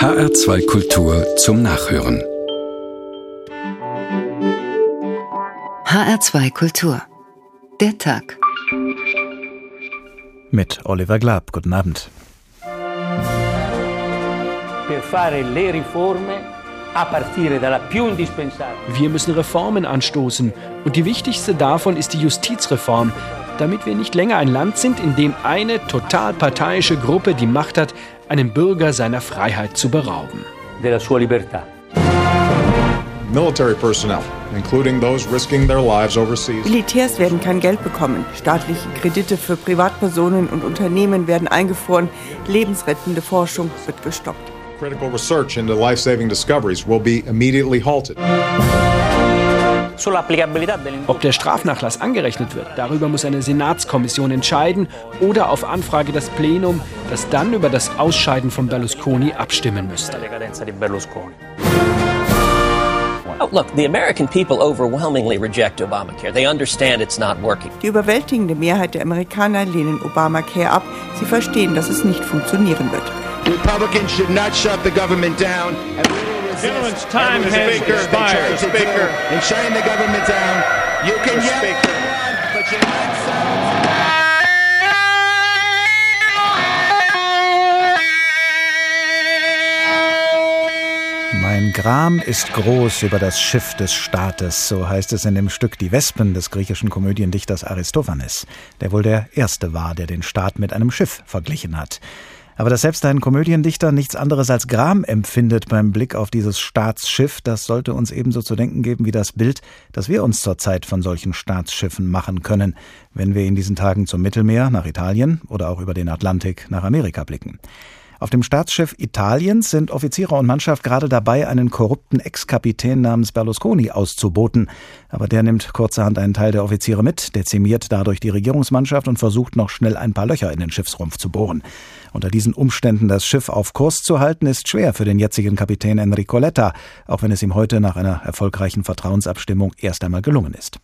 HR2 Kultur zum Nachhören. HR2 Kultur. Der Tag. Mit Oliver Glab. Guten Abend. Wir müssen Reformen anstoßen und die wichtigste davon ist die Justizreform, damit wir nicht länger ein Land sind, in dem eine total parteiische Gruppe die Macht hat, einen Bürger seiner Freiheit zu berauben. Della sua libertà. Military personnel, including those risking their lives overseas. Militärs werden kein Geld bekommen. Staatliche Kredite für Privatpersonen und Unternehmen werden eingefroren. Lebensrettende Forschung wird gestoppt. Critical research into life-saving discoveries will be immediately halted. Ob der Strafnachlass angerechnet wird, darüber muss eine Senatskommission entscheiden oder auf Anfrage des Plenum, das dann über das Ausscheiden von Berlusconi abstimmen müsste. Oh, look, the American people overwhelmingly reject Obamacare. They understand it's not working. Die überwältigende Mehrheit der Amerikaner lehnen Obamacare ab. Sie verstehen, dass es nicht funktionieren wird. Republicans should not shut the government down. Gentlemen's time has expired. Speaker, and shutting the government down. You can yell, but you're not Mein Gram ist groß über das Schiff des Staates, so heißt es in dem Stück Die Wespen des griechischen Komödiendichters Aristophanes, der wohl der erste war, der den Staat mit einem Schiff verglichen hat. Aber dass selbst ein Komödiendichter nichts anderes als Gram empfindet beim Blick auf dieses Staatsschiff, das sollte uns ebenso zu denken geben wie das Bild, das wir uns zurzeit von solchen Staatsschiffen machen können, wenn wir in diesen Tagen zum Mittelmeer, nach Italien oder auch über den Atlantik nach Amerika blicken. Auf dem Staatsschiff Italiens sind Offiziere und Mannschaft gerade dabei, einen korrupten Ex-Kapitän namens Berlusconi auszuboten. Aber der nimmt kurzerhand einen Teil der Offiziere mit, dezimiert dadurch die Regierungsmannschaft und versucht noch schnell ein paar Löcher in den Schiffsrumpf zu bohren. Unter diesen Umständen das Schiff auf Kurs zu halten, ist schwer für den jetzigen Kapitän Enrico Letta, auch wenn es ihm heute nach einer erfolgreichen Vertrauensabstimmung erst einmal gelungen ist.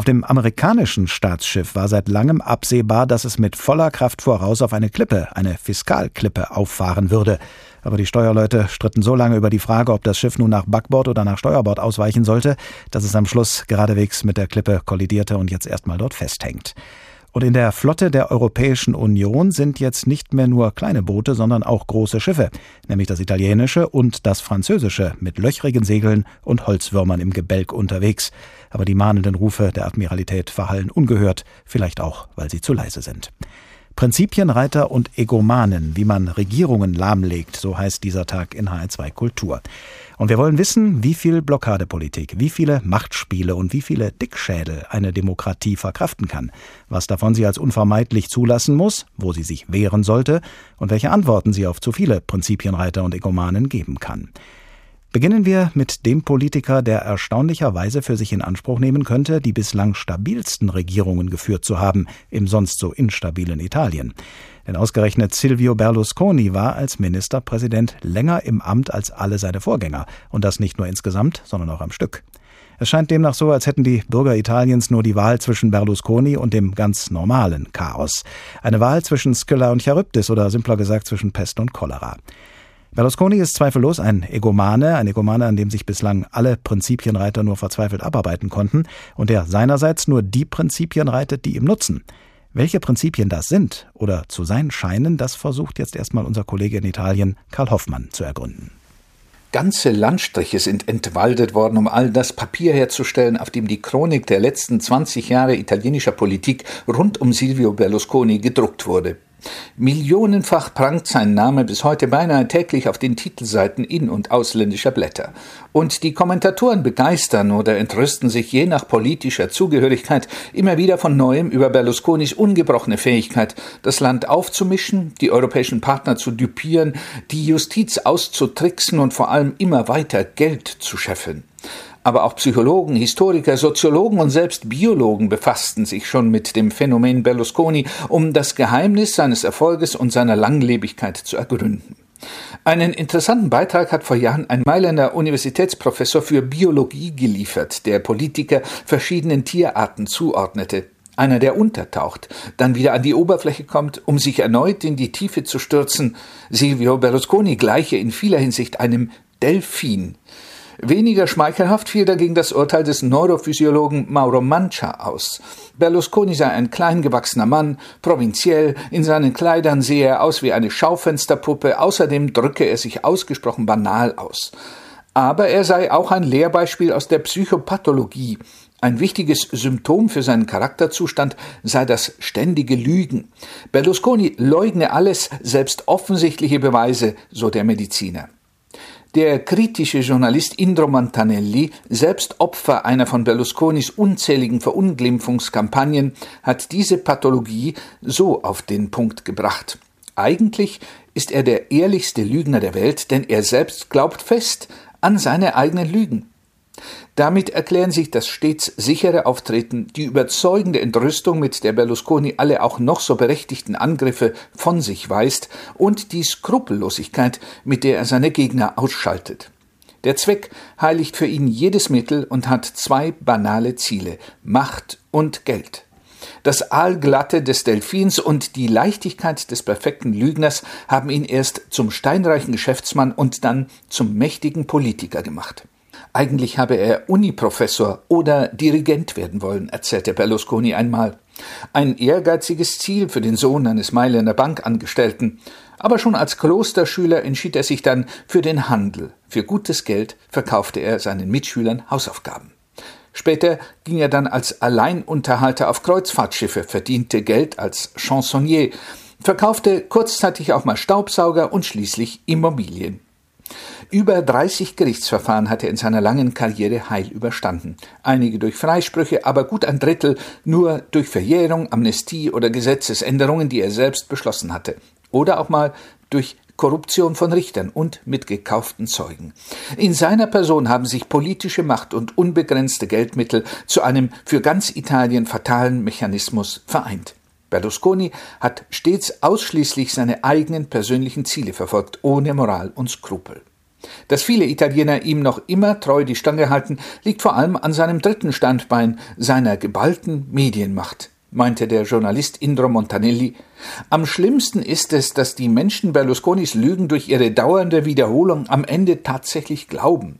Auf dem amerikanischen Staatsschiff war seit langem absehbar, dass es mit voller Kraft voraus auf eine Klippe, eine Fiskalklippe, auffahren würde. Aber die Steuerleute stritten so lange über die Frage, ob das Schiff nun nach Backbord oder nach Steuerbord ausweichen sollte, dass es am Schluss geradewegs mit der Klippe kollidierte und jetzt erstmal dort festhängt. Und in der Flotte der Europäischen Union sind jetzt nicht mehr nur kleine Boote, sondern auch große Schiffe, nämlich das italienische und das französische mit löchrigen Segeln und Holzwürmern im Gebälk unterwegs. Aber die mahnenden Rufe der Admiralität verhallen ungehört, vielleicht auch, weil sie zu leise sind. Prinzipienreiter und Egomanen, wie man Regierungen lahmlegt, so heißt dieser Tag in HR2 Kultur. Und wir wollen wissen, wie viel Blockadepolitik, wie viele Machtspiele und wie viele Dickschädel eine Demokratie verkraften kann, was davon sie als unvermeidlich zulassen muss, wo sie sich wehren sollte und welche Antworten sie auf zu viele Prinzipienreiter und Egomanen geben kann. Beginnen wir mit dem Politiker, der erstaunlicherweise für sich in Anspruch nehmen könnte, die bislang stabilsten Regierungen geführt zu haben im sonst so instabilen Italien. Denn ausgerechnet Silvio Berlusconi war als Ministerpräsident länger im Amt als alle seine Vorgänger, und das nicht nur insgesamt, sondern auch am Stück. Es scheint demnach so, als hätten die Bürger Italiens nur die Wahl zwischen Berlusconi und dem ganz normalen Chaos. Eine Wahl zwischen Scylla und Charybdis oder simpler gesagt zwischen Pest und Cholera. Berlusconi ist zweifellos ein Egomane, ein Egomane, an dem sich bislang alle Prinzipienreiter nur verzweifelt abarbeiten konnten und der seinerseits nur die Prinzipien reitet, die ihm nutzen. Welche Prinzipien das sind oder zu sein scheinen, das versucht jetzt erstmal unser Kollege in Italien, Karl Hoffmann, zu ergründen. Ganze Landstriche sind entwaldet worden, um all das Papier herzustellen, auf dem die Chronik der letzten 20 Jahre italienischer Politik rund um Silvio Berlusconi gedruckt wurde. Millionenfach prangt sein Name bis heute beinahe täglich auf den Titelseiten in- und ausländischer Blätter. Und die Kommentatoren begeistern oder entrüsten sich je nach politischer Zugehörigkeit immer wieder von neuem über Berlusconis ungebrochene Fähigkeit, das Land aufzumischen, die europäischen Partner zu düpieren, die Justiz auszutricksen und vor allem immer weiter Geld zu scheffeln. Aber auch Psychologen, Historiker, Soziologen und selbst Biologen befassten sich schon mit dem Phänomen Berlusconi, um das Geheimnis seines Erfolges und seiner Langlebigkeit zu ergründen. Einen interessanten Beitrag hat vor Jahren ein Mailänder Universitätsprofessor für Biologie geliefert, der Politiker verschiedenen Tierarten zuordnete. Einer, der untertaucht, dann wieder an die Oberfläche kommt, um sich erneut in die Tiefe zu stürzen. Silvio Berlusconi gleiche in vieler Hinsicht einem Delfin. Weniger schmeichelhaft fiel dagegen das Urteil des Neurophysiologen Mauro Mancia aus. Berlusconi sei ein kleingewachsener Mann, provinziell, in seinen Kleidern sehe er aus wie eine Schaufensterpuppe, außerdem drücke er sich ausgesprochen banal aus. Aber er sei auch ein Lehrbeispiel aus der Psychopathologie. Ein wichtiges Symptom für seinen Charakterzustand sei das ständige Lügen. Berlusconi leugne alles, selbst offensichtliche Beweise, so der Mediziner. Der kritische Journalist Indro Montanelli, selbst Opfer einer von Berlusconis unzähligen Verunglimpfungskampagnen, hat diese Pathologie so auf den Punkt gebracht. Eigentlich ist er der ehrlichste Lügner der Welt, denn er selbst glaubt fest an seine eigenen Lügen. Damit erklären sich das stets sichere Auftreten, die überzeugende Entrüstung, mit der Berlusconi alle auch noch so berechtigten Angriffe von sich weist, und die Skrupellosigkeit, mit der er seine Gegner ausschaltet. Der Zweck heiligt für ihn jedes Mittel und hat zwei banale Ziele Macht und Geld. Das Aalglatte des Delfins und die Leichtigkeit des perfekten Lügners haben ihn erst zum steinreichen Geschäftsmann und dann zum mächtigen Politiker gemacht. Eigentlich habe er Uniprofessor oder Dirigent werden wollen, erzählte Berlusconi einmal. Ein ehrgeiziges Ziel für den Sohn eines Mailänder Bankangestellten. Aber schon als Klosterschüler entschied er sich dann für den Handel. Für gutes Geld verkaufte er seinen Mitschülern Hausaufgaben. Später ging er dann als Alleinunterhalter auf Kreuzfahrtschiffe, verdiente Geld als Chansonnier, verkaufte kurzzeitig auch mal Staubsauger und schließlich Immobilien. Über 30 Gerichtsverfahren hat er in seiner langen Karriere heil überstanden. Einige durch Freisprüche, aber gut ein Drittel nur durch Verjährung, Amnestie oder Gesetzesänderungen, die er selbst beschlossen hatte. Oder auch mal durch Korruption von Richtern und mit gekauften Zeugen. In seiner Person haben sich politische Macht und unbegrenzte Geldmittel zu einem für ganz Italien fatalen Mechanismus vereint. Berlusconi hat stets ausschließlich seine eigenen persönlichen Ziele verfolgt, ohne Moral und Skrupel. Dass viele Italiener ihm noch immer treu die Stange halten, liegt vor allem an seinem dritten Standbein, seiner geballten Medienmacht, meinte der Journalist Indro Montanelli. Am schlimmsten ist es, dass die Menschen Berlusconis Lügen durch ihre dauernde Wiederholung am Ende tatsächlich glauben.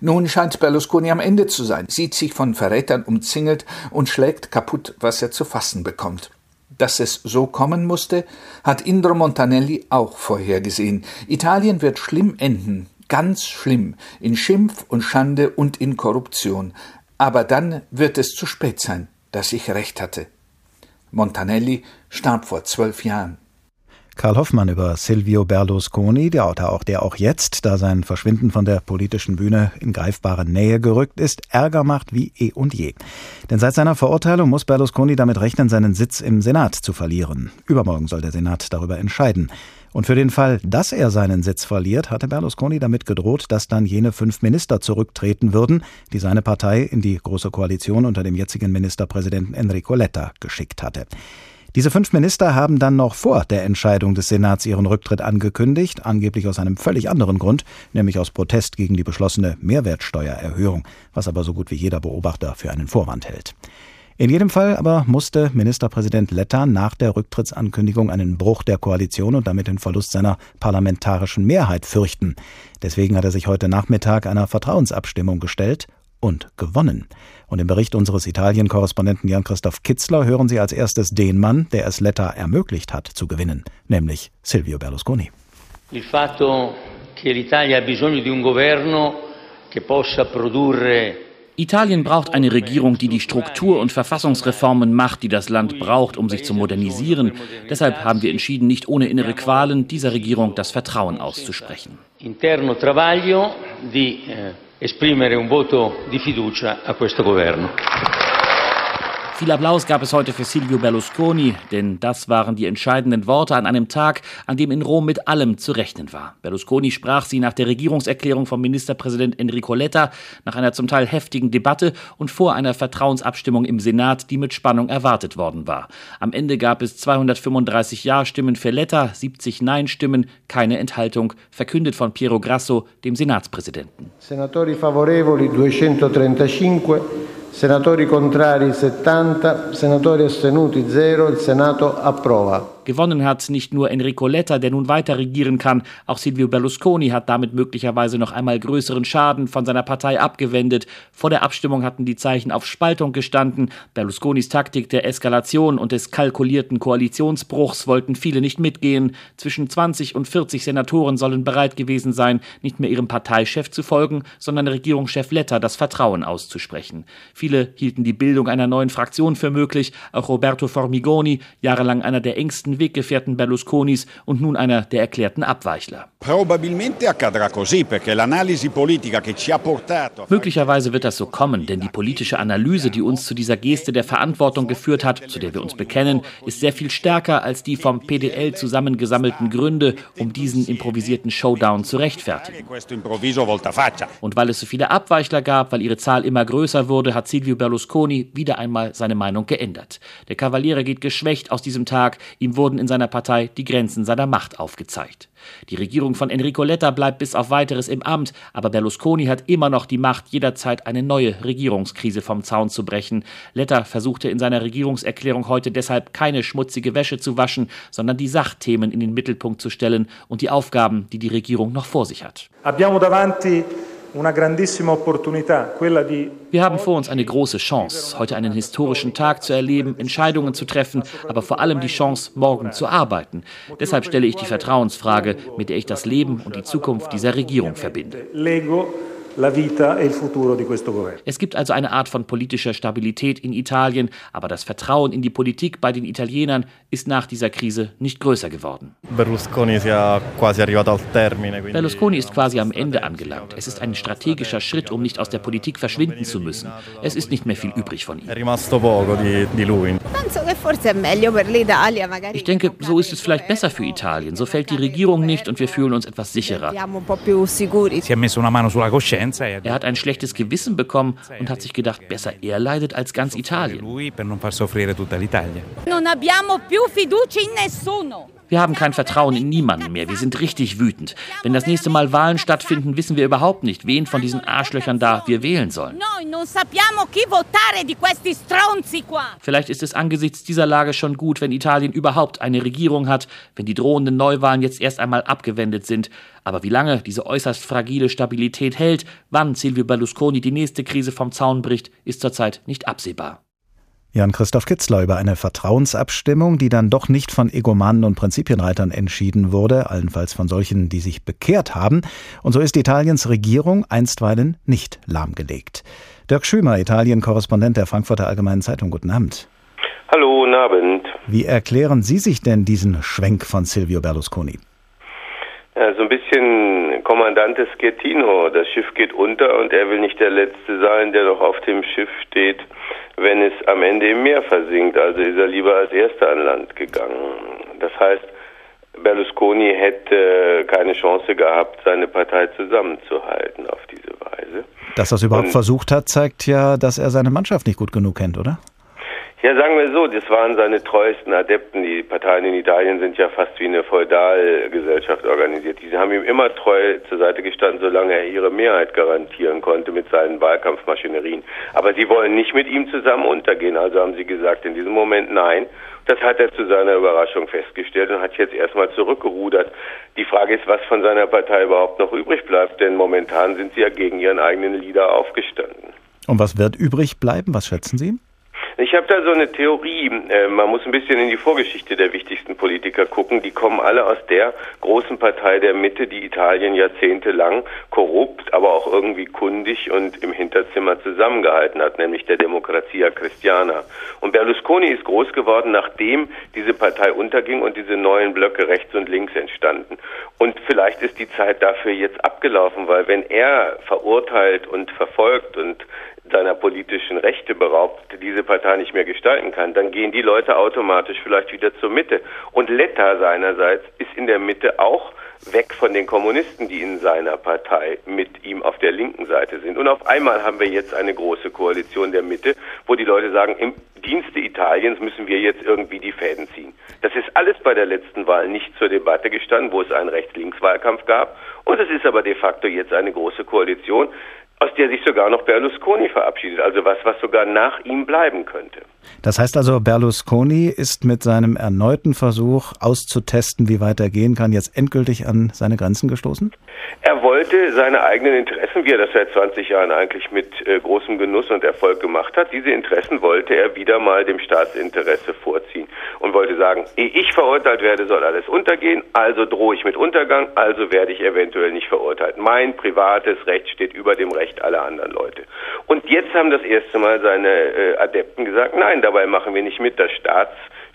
Nun scheint Berlusconi am Ende zu sein, sieht sich von Verrätern umzingelt und schlägt kaputt, was er zu fassen bekommt. Dass es so kommen musste, hat Indro Montanelli auch vorhergesehen. Italien wird schlimm enden, ganz schlimm, in Schimpf und Schande und in Korruption. Aber dann wird es zu spät sein, dass ich recht hatte. Montanelli starb vor zwölf Jahren. Karl Hoffmann über Silvio Berlusconi, der auch, der auch jetzt, da sein Verschwinden von der politischen Bühne in greifbare Nähe gerückt ist, Ärger macht wie eh und je. Denn seit seiner Verurteilung muss Berlusconi damit rechnen, seinen Sitz im Senat zu verlieren. Übermorgen soll der Senat darüber entscheiden. Und für den Fall, dass er seinen Sitz verliert, hatte Berlusconi damit gedroht, dass dann jene fünf Minister zurücktreten würden, die seine Partei in die Große Koalition unter dem jetzigen Ministerpräsidenten Enrico Letta geschickt hatte. Diese fünf Minister haben dann noch vor der Entscheidung des Senats ihren Rücktritt angekündigt, angeblich aus einem völlig anderen Grund, nämlich aus Protest gegen die beschlossene Mehrwertsteuererhöhung, was aber so gut wie jeder Beobachter für einen Vorwand hält. In jedem Fall aber musste Ministerpräsident Letta nach der Rücktrittsankündigung einen Bruch der Koalition und damit den Verlust seiner parlamentarischen Mehrheit fürchten. Deswegen hat er sich heute Nachmittag einer Vertrauensabstimmung gestellt und gewonnen. Und im Bericht unseres Italien-Korrespondenten Jan-Christoph Kitzler hören Sie als erstes den Mann, der es Letta ermöglicht hat zu gewinnen, nämlich Silvio Berlusconi. Il fatto che l'Italia ha bisogno di un governo che possa produrre Italien braucht eine Regierung, die die Struktur- und Verfassungsreformen macht, die das Land braucht, um sich zu modernisieren. Deshalb haben wir entschieden, nicht ohne innere Qualen dieser Regierung das Vertrauen auszusprechen. Interno travaglio di eh, esprimere un voto di fiducia a questo governo. Viel Applaus gab es heute für Silvio Berlusconi, denn das waren die entscheidenden Worte an einem Tag, an dem in Rom mit allem zu rechnen war. Berlusconi sprach sie nach der Regierungserklärung vom Ministerpräsident Enrico Letta, nach einer zum Teil heftigen Debatte und vor einer Vertrauensabstimmung im Senat, die mit Spannung erwartet worden war. Am Ende gab es 235 Ja-Stimmen für Letta, 70 Nein-Stimmen, keine Enthaltung, verkündet von Piero Grasso, dem Senatspräsidenten. Senatori favorevoli 235 Senatori contrari 70, senatori astenuti 0, il Senato approva. Gewonnen hat nicht nur Enrico Letta, der nun weiter regieren kann, auch Silvio Berlusconi hat damit möglicherweise noch einmal größeren Schaden von seiner Partei abgewendet. Vor der Abstimmung hatten die Zeichen auf Spaltung gestanden. Berlusconis Taktik der Eskalation und des kalkulierten Koalitionsbruchs wollten viele nicht mitgehen. Zwischen 20 und 40 Senatoren sollen bereit gewesen sein, nicht mehr ihrem Parteichef zu folgen, sondern Regierungschef Letta das Vertrauen auszusprechen. Viele hielten die Bildung einer neuen Fraktion für möglich. Auch Roberto Formigoni, jahrelang einer der engsten Weggefährten Berlusconis und nun einer der erklärten Abweichler. Möglicherweise wird das so kommen, denn die politische Analyse, die uns zu dieser Geste der Verantwortung geführt hat, zu der wir uns bekennen, ist sehr viel stärker als die vom PDL zusammengesammelten Gründe, um diesen improvisierten Showdown zu rechtfertigen. Und weil es so viele Abweichler gab, weil ihre Zahl immer größer wurde, hat Silvio Berlusconi wieder einmal seine Meinung geändert. Der Kavaliere geht geschwächt aus diesem Tag, ihm wurde wurden in seiner Partei die Grenzen seiner Macht aufgezeigt. Die Regierung von Enrico Letta bleibt bis auf weiteres im Amt, aber Berlusconi hat immer noch die Macht, jederzeit eine neue Regierungskrise vom Zaun zu brechen. Letta versuchte in seiner Regierungserklärung heute deshalb keine schmutzige Wäsche zu waschen, sondern die Sachthemen in den Mittelpunkt zu stellen und die Aufgaben, die die Regierung noch vor sich hat. Abbiamo davanti wir haben vor uns eine große Chance, heute einen historischen Tag zu erleben, Entscheidungen zu treffen, aber vor allem die Chance, morgen zu arbeiten. Deshalb stelle ich die Vertrauensfrage, mit der ich das Leben und die Zukunft dieser Regierung verbinde. E. Es gibt also eine Art von politischer Stabilität in Italien, aber das Vertrauen in die Politik bei den Italienern ist nach dieser Krise nicht größer geworden. Berlusconi ist quasi am Ende angelangt. Es ist ein strategischer Schritt, um nicht aus der Politik verschwinden zu müssen. Es ist nicht mehr viel übrig von ihm. Ich denke, so ist es vielleicht besser für Italien. So fällt die Regierung nicht und wir fühlen uns etwas sicherer. Er hat ein schlechtes Gewissen bekommen und hat sich gedacht, besser er leidet als ganz Italien. Wir haben kein Vertrauen in niemanden mehr. Wir sind richtig wütend. Wenn das nächste Mal Wahlen stattfinden, wissen wir überhaupt nicht, wen von diesen Arschlöchern da wir wählen sollen. Vielleicht ist es angesichts dieser Lage schon gut, wenn Italien überhaupt eine Regierung hat, wenn die drohenden Neuwahlen jetzt erst einmal abgewendet sind. Aber wie lange diese äußerst fragile Stabilität hält, wann Silvio Berlusconi die nächste Krise vom Zaun bricht, ist zurzeit nicht absehbar. Jan-Christoph Kitzler über eine Vertrauensabstimmung, die dann doch nicht von Egomanen und Prinzipienreitern entschieden wurde, allenfalls von solchen, die sich bekehrt haben. Und so ist Italiens Regierung einstweilen nicht lahmgelegt. Dirk Schümer, Italien-Korrespondent der Frankfurter Allgemeinen Zeitung. Guten Abend. Hallo, guten Abend. Wie erklären Sie sich denn diesen Schwenk von Silvio Berlusconi? Ja, so ein bisschen Kommandante Schettino. Das Schiff geht unter und er will nicht der Letzte sein, der noch auf dem Schiff steht wenn es am Ende im Meer versinkt. Also ist er lieber als Erster an Land gegangen. Das heißt, Berlusconi hätte keine Chance gehabt, seine Partei zusammenzuhalten auf diese Weise. Dass er es überhaupt Und, versucht hat, zeigt ja, dass er seine Mannschaft nicht gut genug kennt, oder? Ja, sagen wir so, das waren seine treuesten Adepten. Die Parteien in Italien sind ja fast wie eine Feudalgesellschaft organisiert. Die haben ihm immer treu zur Seite gestanden, solange er ihre Mehrheit garantieren konnte mit seinen Wahlkampfmaschinerien. Aber sie wollen nicht mit ihm zusammen untergehen. Also haben sie gesagt, in diesem Moment nein. Das hat er zu seiner Überraschung festgestellt und hat jetzt erstmal zurückgerudert. Die Frage ist, was von seiner Partei überhaupt noch übrig bleibt, denn momentan sind sie ja gegen ihren eigenen Leader aufgestanden. Und was wird übrig bleiben? Was schätzen Sie? Ich habe da so eine Theorie. Äh, man muss ein bisschen in die Vorgeschichte der wichtigsten Politiker gucken. Die kommen alle aus der großen Partei der Mitte, die Italien jahrzehntelang korrupt, aber auch irgendwie kundig und im Hinterzimmer zusammengehalten hat, nämlich der Democrazia Cristiana. Und Berlusconi ist groß geworden, nachdem diese Partei unterging und diese neuen Blöcke rechts und links entstanden. Und vielleicht ist die Zeit dafür jetzt abgelaufen, weil wenn er verurteilt und verfolgt und seiner politischen Rechte beraubt, diese Partei nicht mehr gestalten kann, dann gehen die Leute automatisch vielleicht wieder zur Mitte. Und Letta seinerseits ist in der Mitte auch weg von den Kommunisten, die in seiner Partei mit ihm auf der linken Seite sind. Und auf einmal haben wir jetzt eine große Koalition der Mitte, wo die Leute sagen, im Dienste Italiens müssen wir jetzt irgendwie die Fäden ziehen. Das ist alles bei der letzten Wahl nicht zur Debatte gestanden, wo es einen Rechts-Links-Wahlkampf gab. Und es ist aber de facto jetzt eine große Koalition, aus der sich sogar noch Berlusconi verabschiedet, also was, was sogar nach ihm bleiben könnte. Das heißt also, Berlusconi ist mit seinem erneuten Versuch auszutesten, wie weit er gehen kann, jetzt endgültig an seine Grenzen gestoßen? Er wollte seine eigenen Interessen, wie er das seit 20 Jahren eigentlich mit äh, großem Genuss und Erfolg gemacht hat, diese Interessen wollte er wieder mal dem Staatsinteresse vorziehen und wollte sagen, ehe ich verurteilt werde, soll alles untergehen, also drohe ich mit Untergang, also werde ich eventuell nicht verurteilt. Mein privates Recht steht über dem Recht aller anderen Leute. Und jetzt haben das erste Mal seine äh, Adepten gesagt, nein, dabei machen wir nicht mit, das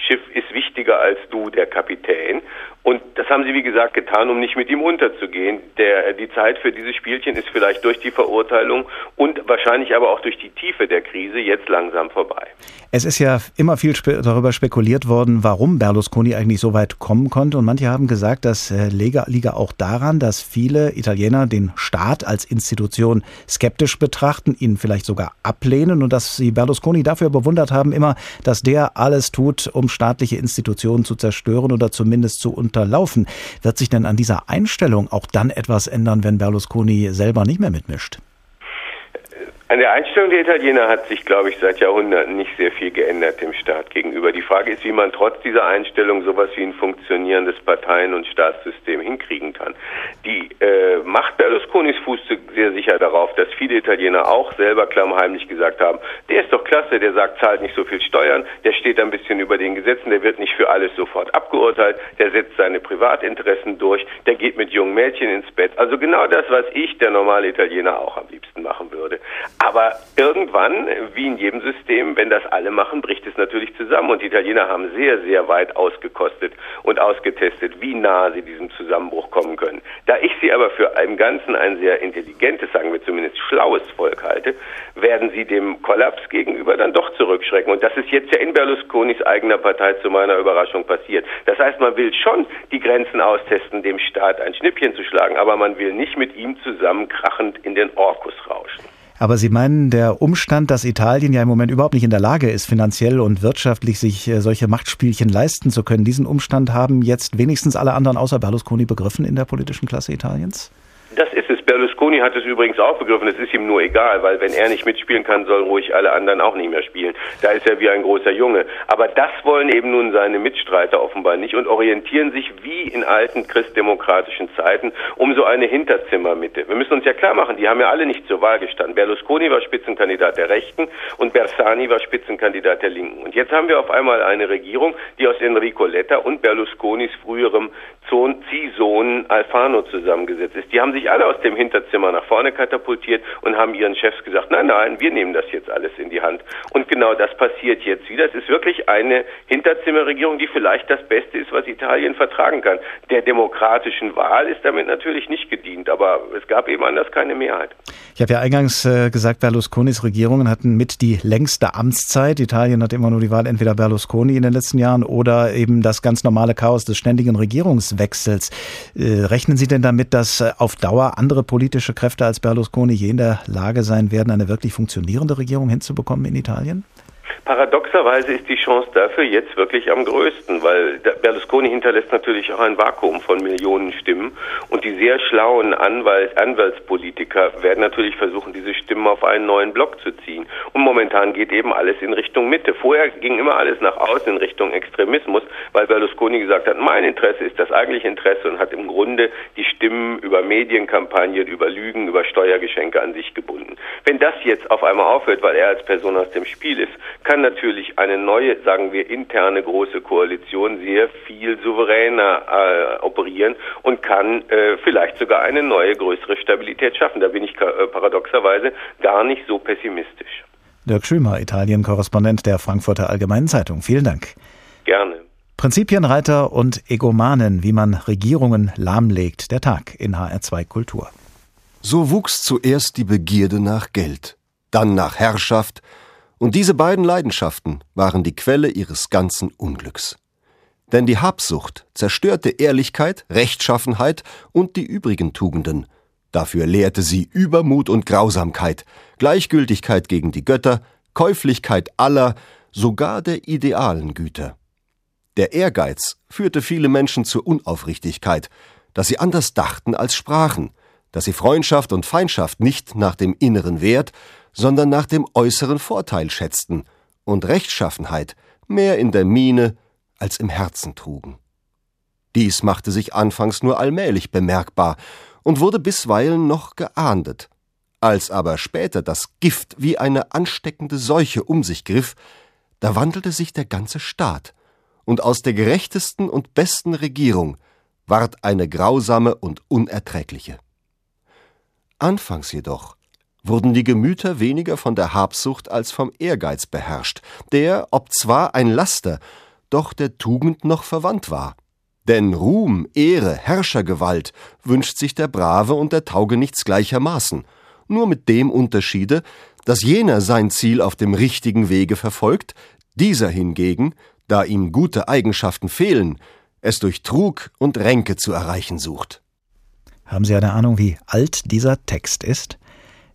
Staatsschiff ist wichtiger als du, der Kapitän. Und das haben sie, wie gesagt, getan, um nicht mit ihm unterzugehen. Der, die Zeit für dieses Spielchen ist vielleicht durch die Verurteilung und wahrscheinlich aber auch durch die Tiefe der Krise jetzt langsam vorbei. Es ist ja immer viel spe darüber spekuliert worden, warum Berlusconi eigentlich so weit kommen konnte. Und manche haben gesagt, das äh, liege auch daran, dass viele Italiener den Staat als Institution skeptisch betrachten, ihn vielleicht sogar ablehnen und dass sie Berlusconi dafür bewundert haben, immer, dass der alles tut, um staatliche Institutionen zu zerstören oder zumindest zu unterlaufen. Wird sich denn an dieser Einstellung auch dann etwas ändern, wenn Berlusconi selber nicht mehr mitmischt? An der Einstellung der Italiener hat sich, glaube ich, seit Jahrhunderten nicht sehr viel geändert dem Staat gegenüber. Die Frage ist, wie man trotz dieser Einstellung sowas wie ein funktionierendes Parteien- und Staatssystem hinkriegen kann. Die äh, Macht Berlusconis fußte sehr sicher darauf, dass viele Italiener auch selber klammheimlich gesagt haben, der ist doch klasse, der sagt, zahlt nicht so viel Steuern, der steht ein bisschen über den Gesetzen, der wird nicht für alles sofort abgeurteilt, der setzt seine Privatinteressen durch, der geht mit jungen Mädchen ins Bett. Also genau das, was ich, der normale Italiener, auch am liebsten machen würde. Aber irgendwann, wie in jedem System, wenn das alle machen, bricht es natürlich zusammen. Und die Italiener haben sehr, sehr weit ausgekostet und ausgetestet, wie nah sie diesem Zusammenbruch kommen können. Da ich sie aber für im Ganzen ein sehr intelligentes, sagen wir zumindest schlaues Volk halte, werden sie dem Kollaps gegenüber dann doch zurückschrecken. Und das ist jetzt ja in Berlusconis eigener Partei zu meiner Überraschung passiert. Das heißt, man will schon die Grenzen austesten, dem Staat ein Schnippchen zu schlagen, aber man will nicht mit ihm zusammen krachend in den Orkus rauschen. Aber Sie meinen, der Umstand, dass Italien ja im Moment überhaupt nicht in der Lage ist, finanziell und wirtschaftlich sich äh, solche Machtspielchen leisten zu können, diesen Umstand haben jetzt wenigstens alle anderen außer Berlusconi begriffen in der politischen Klasse Italiens? Das ist es. Berlusconi hat es übrigens auch begriffen. Es ist ihm nur egal, weil wenn er nicht mitspielen kann, sollen ruhig alle anderen auch nicht mehr spielen. Da ist er wie ein großer Junge. Aber das wollen eben nun seine Mitstreiter offenbar nicht und orientieren sich wie in alten christdemokratischen Zeiten um so eine Hinterzimmermitte. Wir müssen uns ja klar machen, die haben ja alle nicht zur Wahl gestanden. Berlusconi war Spitzenkandidat der Rechten und Bersani war Spitzenkandidat der Linken. Und jetzt haben wir auf einmal eine Regierung, die aus Enrico Letta und Berlusconis früherem Ziehsohn Alfano zusammengesetzt ist. Die haben sich alle aus dem Hinterzimmer nach vorne katapultiert und haben ihren Chefs gesagt, nein, nein, wir nehmen das jetzt alles in die Hand. Und genau das passiert jetzt wieder. Es ist wirklich eine Hinterzimmerregierung, die vielleicht das Beste ist, was Italien vertragen kann. Der demokratischen Wahl ist damit natürlich nicht gedient, aber es gab eben anders keine Mehrheit. Ich habe ja eingangs äh, gesagt, Berlusconis Regierungen hatten mit die längste Amtszeit. Italien hat immer nur die Wahl entweder Berlusconi in den letzten Jahren oder eben das ganz normale Chaos des ständigen Regierungswechsels. Äh, rechnen Sie denn damit, dass äh, auf Dauer andere politische Kräfte als Berlusconi je in der Lage sein werden, eine wirklich funktionierende Regierung hinzubekommen in Italien? Paradoxerweise ist die Chance dafür jetzt wirklich am größten, weil Berlusconi hinterlässt natürlich auch ein Vakuum von Millionen Stimmen und die sehr schlauen Anwalt, Anwaltspolitiker werden natürlich versuchen, diese Stimmen auf einen neuen Block zu ziehen. Und momentan geht eben alles in Richtung Mitte. Vorher ging immer alles nach außen in Richtung Extremismus, weil Berlusconi gesagt hat, mein Interesse ist das eigentliche Interesse und hat im Grunde die Stimmen über Medienkampagnen, über Lügen, über Steuergeschenke an sich gebunden. Wenn das jetzt auf einmal aufhört, weil er als Person aus dem Spiel ist, kann natürlich eine neue, sagen wir, interne große Koalition sehr viel souveräner äh, operieren und kann äh, vielleicht sogar eine neue, größere Stabilität schaffen. Da bin ich äh, paradoxerweise gar nicht so pessimistisch. Dirk Schümer, Italien-Korrespondent der Frankfurter Allgemeinen Zeitung. Vielen Dank. Gerne. Prinzipienreiter und Egomanen, wie man Regierungen lahmlegt. Der Tag in HR2 Kultur. So wuchs zuerst die Begierde nach Geld, dann nach Herrschaft, und diese beiden Leidenschaften waren die Quelle ihres ganzen Unglücks. Denn die Habsucht zerstörte Ehrlichkeit, Rechtschaffenheit und die übrigen Tugenden. Dafür lehrte sie Übermut und Grausamkeit, Gleichgültigkeit gegen die Götter, Käuflichkeit aller, sogar der idealen Güter. Der Ehrgeiz führte viele Menschen zur Unaufrichtigkeit, dass sie anders dachten als sprachen, dass sie Freundschaft und Feindschaft nicht nach dem inneren Wert, sondern nach dem äußeren Vorteil schätzten und Rechtschaffenheit mehr in der Miene als im Herzen trugen. Dies machte sich anfangs nur allmählich bemerkbar und wurde bisweilen noch geahndet. Als aber später das Gift wie eine ansteckende Seuche um sich griff, da wandelte sich der ganze Staat, und aus der gerechtesten und besten Regierung ward eine grausame und unerträgliche. Anfangs jedoch wurden die Gemüter weniger von der Habsucht als vom Ehrgeiz beherrscht, der, obzwar ein Laster, doch der Tugend noch verwandt war. Denn Ruhm, Ehre, Herrschergewalt wünscht sich der Brave und der Taugenichts gleichermaßen, nur mit dem Unterschiede, dass jener sein Ziel auf dem richtigen Wege verfolgt, dieser hingegen, da ihm gute Eigenschaften fehlen, es durch Trug und Ränke zu erreichen sucht. Haben Sie eine Ahnung, wie alt dieser Text ist?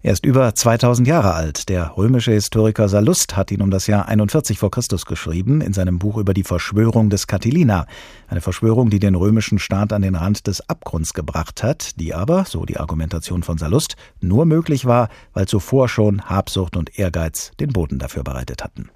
Er ist über 2000 Jahre alt. Der römische Historiker Sallust hat ihn um das Jahr 41 vor Christus geschrieben in seinem Buch über die Verschwörung des Catilina. Eine Verschwörung, die den römischen Staat an den Rand des Abgrunds gebracht hat, die aber, so die Argumentation von Sallust, nur möglich war, weil zuvor schon Habsucht und Ehrgeiz den Boden dafür bereitet hatten.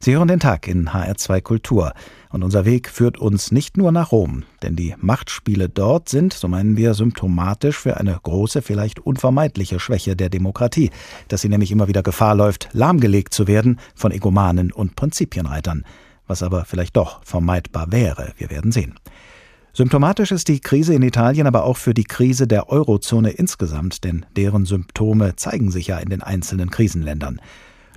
Sie hören den Tag in HR2 Kultur. Und unser Weg führt uns nicht nur nach Rom, denn die Machtspiele dort sind, so meinen wir, symptomatisch für eine große, vielleicht unvermeidliche Schwäche der Demokratie, dass sie nämlich immer wieder Gefahr läuft, lahmgelegt zu werden von Egomanen und Prinzipienreitern. Was aber vielleicht doch vermeidbar wäre, wir werden sehen. Symptomatisch ist die Krise in Italien aber auch für die Krise der Eurozone insgesamt, denn deren Symptome zeigen sich ja in den einzelnen Krisenländern.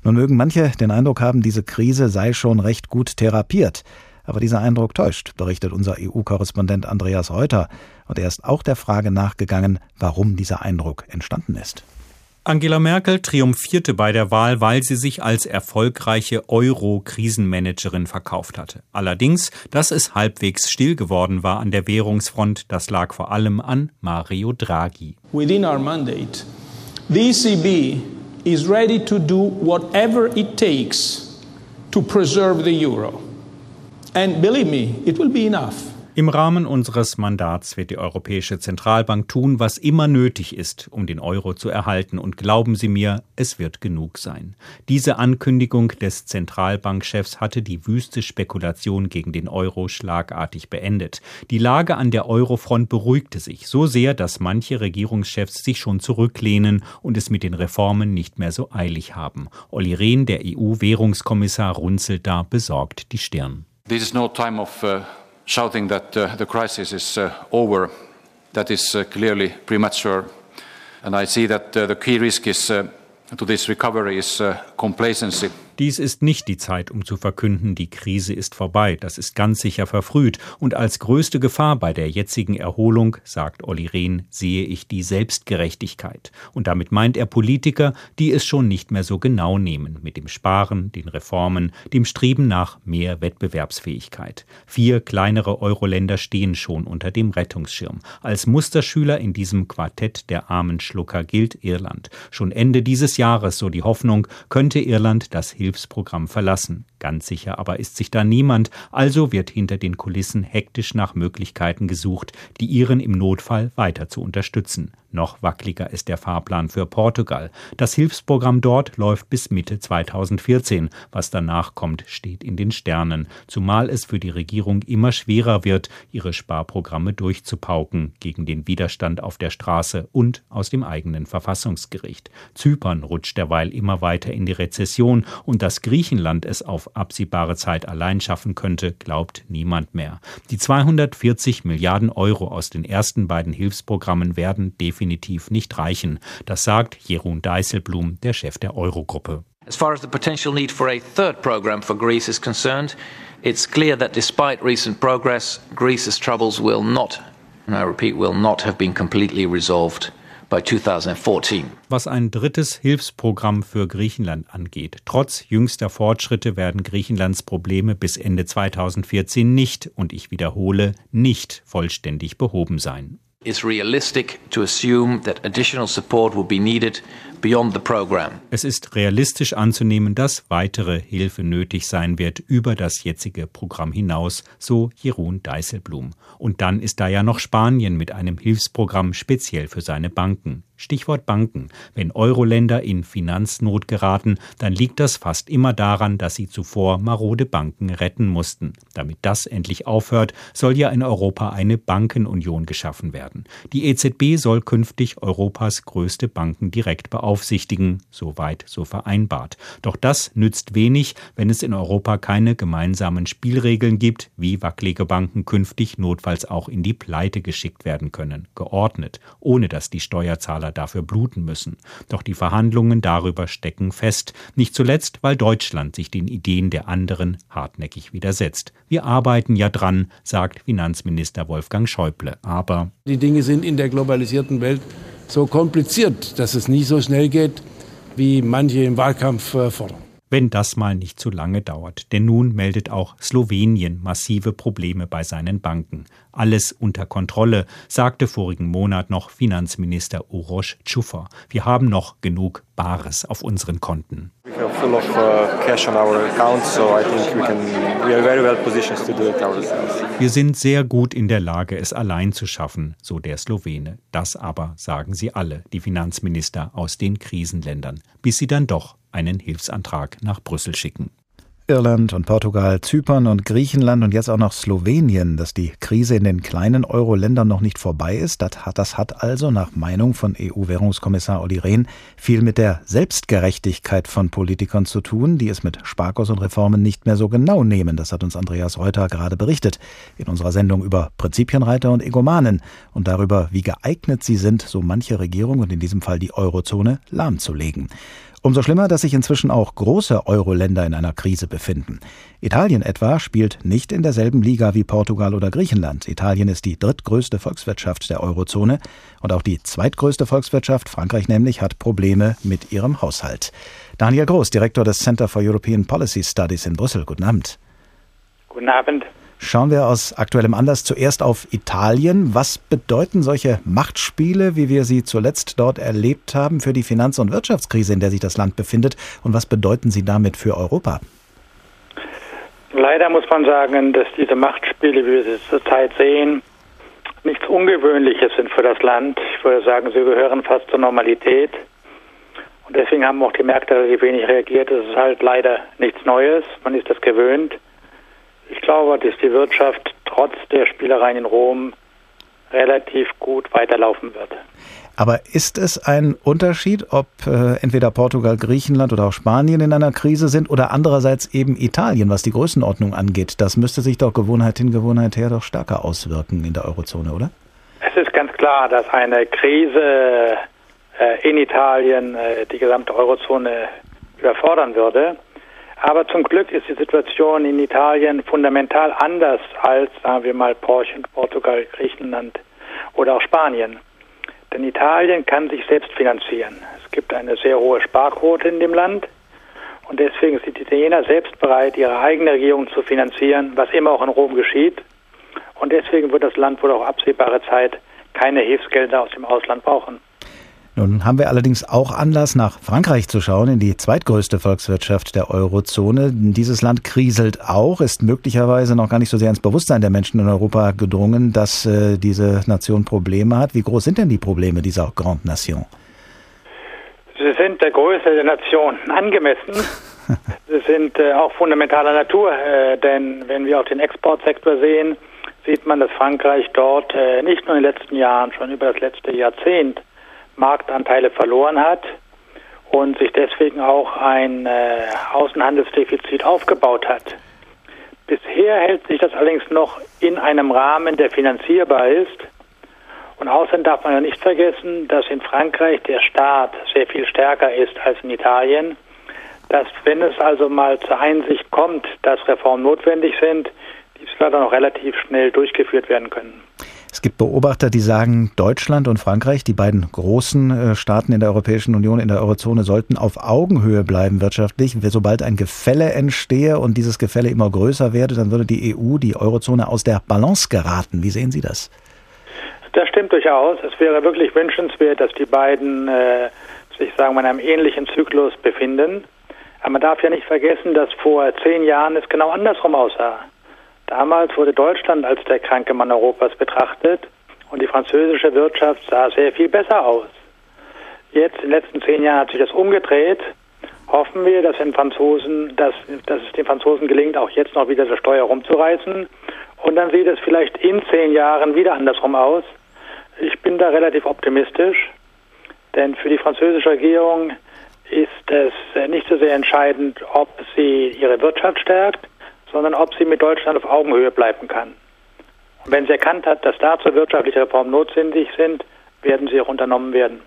Nun mögen manche den Eindruck haben, diese Krise sei schon recht gut therapiert. Aber dieser Eindruck täuscht, berichtet unser EU-Korrespondent Andreas Reuter. Und er ist auch der Frage nachgegangen, warum dieser Eindruck entstanden ist. Angela Merkel triumphierte bei der Wahl, weil sie sich als erfolgreiche Euro-Krisenmanagerin verkauft hatte. Allerdings, dass es halbwegs still geworden war an der Währungsfront, das lag vor allem an Mario Draghi. Within our mandate, the ECB is ready to do whatever it takes to preserve the euro. And believe me, it will be enough. Im Rahmen unseres Mandats wird die Europäische Zentralbank tun, was immer nötig ist, um den Euro zu erhalten. Und glauben Sie mir, es wird genug sein. Diese Ankündigung des Zentralbankchefs hatte die wüste Spekulation gegen den Euro schlagartig beendet. Die Lage an der Eurofront beruhigte sich so sehr, dass manche Regierungschefs sich schon zurücklehnen und es mit den Reformen nicht mehr so eilig haben. Olli Rehn, der EU-Währungskommissar, runzelt da besorgt die Stirn. This is no time of uh shouting that uh, the crisis is uh, over. That is uh, clearly premature. And I see that uh, the key risk is, uh, to this recovery is uh, complacency. Dies ist nicht die Zeit, um zu verkünden, die Krise ist vorbei. Das ist ganz sicher verfrüht. Und als größte Gefahr bei der jetzigen Erholung, sagt Olli Rehn, sehe ich die Selbstgerechtigkeit. Und damit meint er Politiker, die es schon nicht mehr so genau nehmen mit dem Sparen, den Reformen, dem Streben nach mehr Wettbewerbsfähigkeit. Vier kleinere Euro-Länder stehen schon unter dem Rettungsschirm. Als Musterschüler in diesem Quartett der armen Schlucker gilt Irland. Schon Ende dieses Jahres, so die Hoffnung, könnte Irland das Hilfe Hilfsprogramm verlassen. Ganz sicher aber ist sich da niemand, also wird hinter den Kulissen hektisch nach Möglichkeiten gesucht, die ihren im Notfall weiter zu unterstützen. Noch wackeliger ist der Fahrplan für Portugal. Das Hilfsprogramm dort läuft bis Mitte 2014. Was danach kommt, steht in den Sternen, zumal es für die Regierung immer schwerer wird, ihre Sparprogramme durchzupauken gegen den Widerstand auf der Straße und aus dem eigenen Verfassungsgericht. Zypern rutscht derweil immer weiter in die Rezession und dass Griechenland es auf absehbare Zeit allein schaffen könnte, glaubt niemand mehr. Die 240 Milliarden Euro aus den ersten beiden Hilfsprogrammen werden definitiv definitiv nicht reichen. Das sagt Jeroen Dijsselbloem, der Chef der Eurogruppe. As far as the potential need for a third program for Greece is concerned, it's clear that despite recent progress, Greece's troubles will not, and I repeat, will not have been completely resolved by 2014. Was ein drittes Hilfsprogramm für Griechenland angeht. Trotz jüngster Fortschritte werden Griechenlands Probleme bis Ende 2014 nicht, und ich wiederhole, nicht vollständig behoben sein. It's realistic to assume that additional support will be needed. Es ist realistisch anzunehmen, dass weitere Hilfe nötig sein wird über das jetzige Programm hinaus, so Jeroen Dijsselbloem. Und dann ist da ja noch Spanien mit einem Hilfsprogramm speziell für seine Banken. Stichwort Banken. Wenn Euro-Länder in Finanznot geraten, dann liegt das fast immer daran, dass sie zuvor marode Banken retten mussten. Damit das endlich aufhört, soll ja in Europa eine Bankenunion geschaffen werden. Die EZB soll künftig Europas größte Banken direkt beaufsichtigen, soweit so vereinbart. Doch das nützt wenig, wenn es in Europa keine gemeinsamen Spielregeln gibt, wie wackelige Banken künftig notfalls auch in die Pleite geschickt werden können, geordnet, ohne dass die Steuerzahler dafür bluten müssen. Doch die Verhandlungen darüber stecken fest, nicht zuletzt, weil Deutschland sich den Ideen der anderen hartnäckig widersetzt. Wir arbeiten ja dran, sagt Finanzminister Wolfgang Schäuble. Aber die Dinge sind in der globalisierten Welt so kompliziert, dass es nie so schnell geht, wie manche im Wahlkampf äh, fordern wenn das mal nicht zu lange dauert. Denn nun meldet auch Slowenien massive Probleme bei seinen Banken. Alles unter Kontrolle, sagte vorigen Monat noch Finanzminister Uroš Čufer. Wir haben noch genug Bares auf unseren Konten. Wir sind sehr gut in der Lage, es allein zu schaffen, so der Slowene. Das aber sagen sie alle, die Finanzminister aus den Krisenländern, bis sie dann doch einen Hilfsantrag nach Brüssel schicken. Irland und Portugal, Zypern und Griechenland und jetzt auch noch Slowenien, dass die Krise in den kleinen Euro-Ländern noch nicht vorbei ist. Das hat, das hat also nach Meinung von EU-Währungskommissar Olli Rehn viel mit der Selbstgerechtigkeit von Politikern zu tun, die es mit Sparkurs und Reformen nicht mehr so genau nehmen. Das hat uns Andreas Reuter gerade berichtet in unserer Sendung über Prinzipienreiter und Egomanen und darüber, wie geeignet sie sind, so manche Regierung und in diesem Fall die Eurozone lahmzulegen. Umso schlimmer, dass sich inzwischen auch große Euro-Länder in einer Krise befinden. Italien etwa spielt nicht in derselben Liga wie Portugal oder Griechenland. Italien ist die drittgrößte Volkswirtschaft der Eurozone und auch die zweitgrößte Volkswirtschaft, Frankreich nämlich, hat Probleme mit ihrem Haushalt. Daniel Groß, Direktor des Center for European Policy Studies in Brüssel. Guten Abend. Guten Abend. Schauen wir aus aktuellem Anlass zuerst auf Italien. Was bedeuten solche Machtspiele, wie wir sie zuletzt dort erlebt haben, für die Finanz- und Wirtschaftskrise, in der sich das Land befindet? Und was bedeuten sie damit für Europa? Leider muss man sagen, dass diese Machtspiele, wie wir sie zurzeit sehen, nichts Ungewöhnliches sind für das Land. Ich würde sagen, sie gehören fast zur Normalität. Und deswegen haben auch die Märkte relativ wenig reagiert. Es ist halt leider nichts Neues. Man ist das gewöhnt. Ich glaube, dass die Wirtschaft trotz der Spielereien in Rom relativ gut weiterlaufen wird. Aber ist es ein Unterschied, ob äh, entweder Portugal, Griechenland oder auch Spanien in einer Krise sind oder andererseits eben Italien, was die Größenordnung angeht? Das müsste sich doch Gewohnheit hin, Gewohnheit her doch stärker auswirken in der Eurozone, oder? Es ist ganz klar, dass eine Krise äh, in Italien äh, die gesamte Eurozone überfordern würde. Aber zum Glück ist die Situation in Italien fundamental anders als, sagen wir mal, Portugal, Griechenland oder auch Spanien. Denn Italien kann sich selbst finanzieren. Es gibt eine sehr hohe Sparquote in dem Land. Und deswegen sind die Italiener selbst bereit, ihre eigene Regierung zu finanzieren, was immer auch in Rom geschieht. Und deswegen wird das Land wohl auch absehbare Zeit keine Hilfsgelder aus dem Ausland brauchen. Nun haben wir allerdings auch Anlass, nach Frankreich zu schauen, in die zweitgrößte Volkswirtschaft der Eurozone. Dieses Land kriselt auch, ist möglicherweise noch gar nicht so sehr ins Bewusstsein der Menschen in Europa gedrungen, dass äh, diese Nation Probleme hat. Wie groß sind denn die Probleme dieser Grande Nation? Sie sind der Größe der Nation angemessen. Sie sind äh, auch fundamentaler Natur, äh, denn wenn wir auf den Exportsektor sehen, sieht man, dass Frankreich dort äh, nicht nur in den letzten Jahren, schon über das letzte Jahrzehnt Marktanteile verloren hat und sich deswegen auch ein äh, Außenhandelsdefizit aufgebaut hat. Bisher hält sich das allerdings noch in einem Rahmen, der finanzierbar ist. Und außerdem darf man ja nicht vergessen, dass in Frankreich der Staat sehr viel stärker ist als in Italien. Dass wenn es also mal zur Einsicht kommt, dass Reformen notwendig sind, dies leider noch relativ schnell durchgeführt werden können. Es gibt Beobachter, die sagen, Deutschland und Frankreich, die beiden großen äh, Staaten in der Europäischen Union, in der Eurozone, sollten auf Augenhöhe bleiben wirtschaftlich. Sobald ein Gefälle entstehe und dieses Gefälle immer größer werde, dann würde die EU, die Eurozone aus der Balance geraten. Wie sehen Sie das? Das stimmt durchaus. Es wäre wirklich wünschenswert, dass die beiden äh, sich, sagen wir, in einem ähnlichen Zyklus befinden. Aber man darf ja nicht vergessen, dass vor zehn Jahren es genau andersrum aussah. Damals wurde Deutschland als der kranke Mann Europas betrachtet und die französische Wirtschaft sah sehr viel besser aus. Jetzt, in den letzten zehn Jahren, hat sich das umgedreht. Hoffen wir, dass, den Franzosen, dass, dass es den Franzosen gelingt, auch jetzt noch wieder das Steuer rumzureißen. Und dann sieht es vielleicht in zehn Jahren wieder andersrum aus. Ich bin da relativ optimistisch, denn für die französische Regierung ist es nicht so sehr entscheidend, ob sie ihre Wirtschaft stärkt, sondern ob sie mit Deutschland auf Augenhöhe bleiben kann. Und wenn sie erkannt hat, dass dazu wirtschaftliche Reformen notwendig sind, werden sie auch unternommen werden.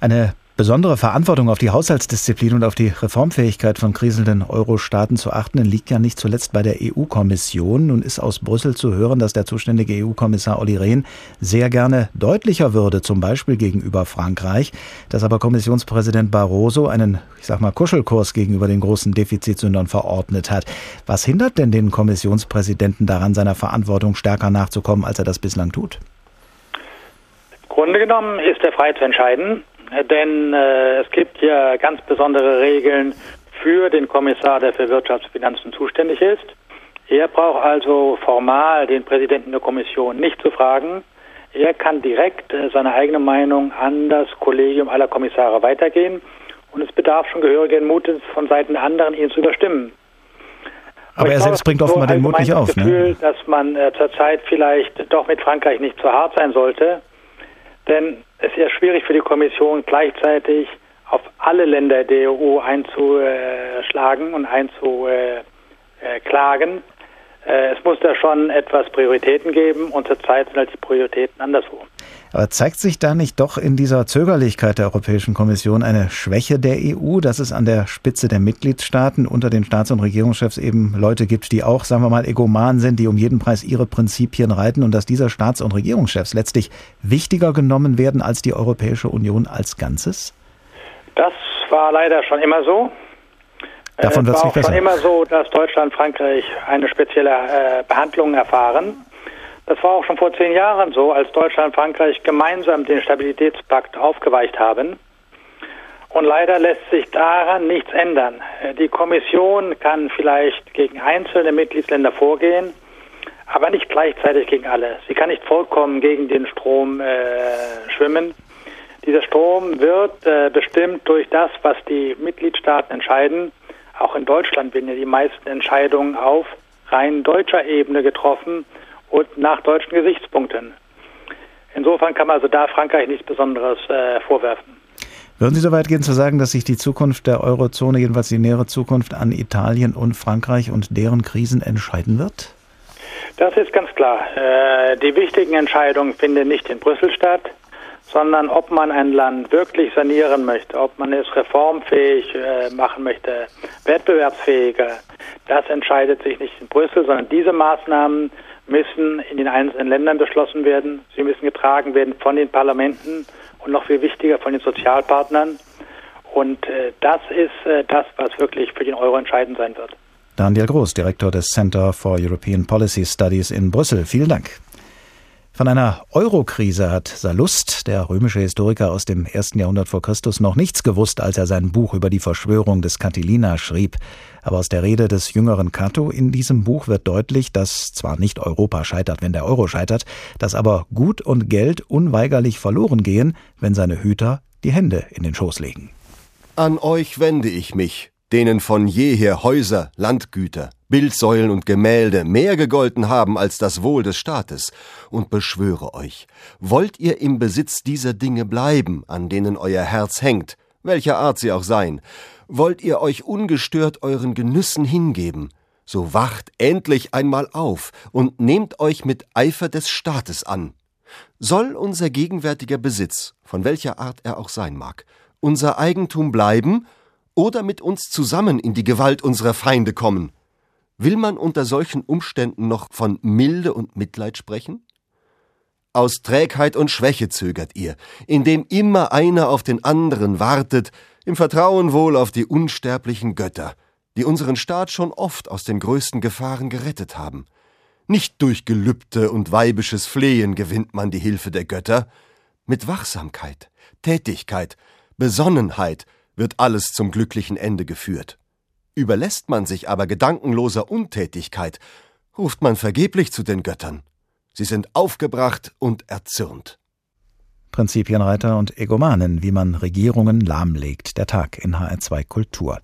Eine besondere Verantwortung auf die Haushaltsdisziplin und auf die Reformfähigkeit von kriselnden Euro-Staaten zu achten, liegt ja nicht zuletzt bei der EU-Kommission. Nun ist aus Brüssel zu hören, dass der zuständige EU-Kommissar Olli Rehn sehr gerne deutlicher würde, zum Beispiel gegenüber Frankreich, dass aber Kommissionspräsident Barroso einen, ich sag mal, Kuschelkurs gegenüber den großen Defizitsündern verordnet hat. Was hindert denn den Kommissionspräsidenten daran, seiner Verantwortung stärker nachzukommen, als er das bislang tut? Grunde genommen ist er frei zu entscheiden denn äh, es gibt ja ganz besondere Regeln für den Kommissar, der für Wirtschaftsfinanzen zuständig ist. Er braucht also formal den Präsidenten der Kommission nicht zu fragen. Er kann direkt äh, seine eigene Meinung an das Kollegium aller Kommissare weitergehen und es bedarf schon gehörigen Mutes von Seiten der anderen, ihn zu überstimmen. Aber, Aber er selbst bringt offenbar so den Mut nicht auf. Ich habe das Gefühl, ne? dass man äh, zurzeit vielleicht doch mit Frankreich nicht zu hart sein sollte. Denn es ist ja schwierig für die Kommission gleichzeitig auf alle Länder der EU einzuschlagen und einzuklagen. Äh, es muss da schon etwas Prioritäten geben und zurzeit sind halt die Prioritäten anderswo. Aber zeigt sich da nicht doch in dieser Zögerlichkeit der Europäischen Kommission eine Schwäche der EU, dass es an der Spitze der Mitgliedstaaten unter den Staats- und Regierungschefs eben Leute gibt, die auch, sagen wir mal, egoman sind, die um jeden Preis ihre Prinzipien reiten und dass dieser Staats- und Regierungschefs letztlich wichtiger genommen werden als die Europäische Union als Ganzes? Das war leider schon immer so. Davon wird es war auch schon immer so, dass Deutschland, Frankreich eine spezielle äh, Behandlung erfahren. Das war auch schon vor zehn Jahren so, als Deutschland und Frankreich gemeinsam den Stabilitätspakt aufgeweicht haben. Und leider lässt sich daran nichts ändern. Die Kommission kann vielleicht gegen einzelne Mitgliedsländer vorgehen, aber nicht gleichzeitig gegen alle. Sie kann nicht vollkommen gegen den Strom äh, schwimmen. Dieser Strom wird äh, bestimmt durch das, was die Mitgliedstaaten entscheiden. Auch in Deutschland werden ja die meisten Entscheidungen auf rein deutscher Ebene getroffen und nach deutschen Gesichtspunkten. Insofern kann man also da Frankreich nichts Besonderes äh, vorwerfen. Würden Sie so weit gehen zu sagen, dass sich die Zukunft der Eurozone, jedenfalls die nähere Zukunft, an Italien und Frankreich und deren Krisen entscheiden wird? Das ist ganz klar. Äh, die wichtigen Entscheidungen finden nicht in Brüssel statt, sondern ob man ein Land wirklich sanieren möchte, ob man es reformfähig äh, machen möchte, wettbewerbsfähiger. Das entscheidet sich nicht in Brüssel, sondern diese Maßnahmen müssen in den einzelnen Ländern beschlossen werden. Sie müssen getragen werden von den Parlamenten und noch viel wichtiger von den Sozialpartnern. Und äh, das ist äh, das, was wirklich für den Euro entscheidend sein wird. Daniel Groß, Direktor des Center for European Policy Studies in Brüssel. Vielen Dank. Von einer Eurokrise hat Sallust, der römische Historiker aus dem ersten Jahrhundert vor Christus, noch nichts gewusst, als er sein Buch über die Verschwörung des Catilina schrieb. Aber aus der Rede des jüngeren Cato in diesem Buch wird deutlich, dass zwar nicht Europa scheitert, wenn der Euro scheitert, dass aber Gut und Geld unweigerlich verloren gehen, wenn seine Hüter die Hände in den Schoß legen. An euch wende ich mich, denen von jeher Häuser, Landgüter, Bildsäulen und Gemälde mehr gegolten haben als das Wohl des Staates, und beschwöre euch, wollt ihr im Besitz dieser Dinge bleiben, an denen euer Herz hängt, welcher Art sie auch seien, wollt ihr euch ungestört euren Genüssen hingeben, so wacht endlich einmal auf und nehmt euch mit Eifer des Staates an. Soll unser gegenwärtiger Besitz, von welcher Art er auch sein mag, unser Eigentum bleiben oder mit uns zusammen in die Gewalt unserer Feinde kommen, Will man unter solchen Umständen noch von Milde und Mitleid sprechen? Aus Trägheit und Schwäche zögert ihr, indem immer einer auf den anderen wartet, im Vertrauen wohl auf die unsterblichen Götter, die unseren Staat schon oft aus den größten Gefahren gerettet haben. Nicht durch Gelübde und weibisches Flehen gewinnt man die Hilfe der Götter, mit Wachsamkeit, Tätigkeit, Besonnenheit wird alles zum glücklichen Ende geführt. Überlässt man sich aber gedankenloser Untätigkeit, ruft man vergeblich zu den Göttern. Sie sind aufgebracht und erzürnt. Prinzipienreiter und Egomanen, wie man Regierungen lahmlegt. Der Tag in HR2 Kultur.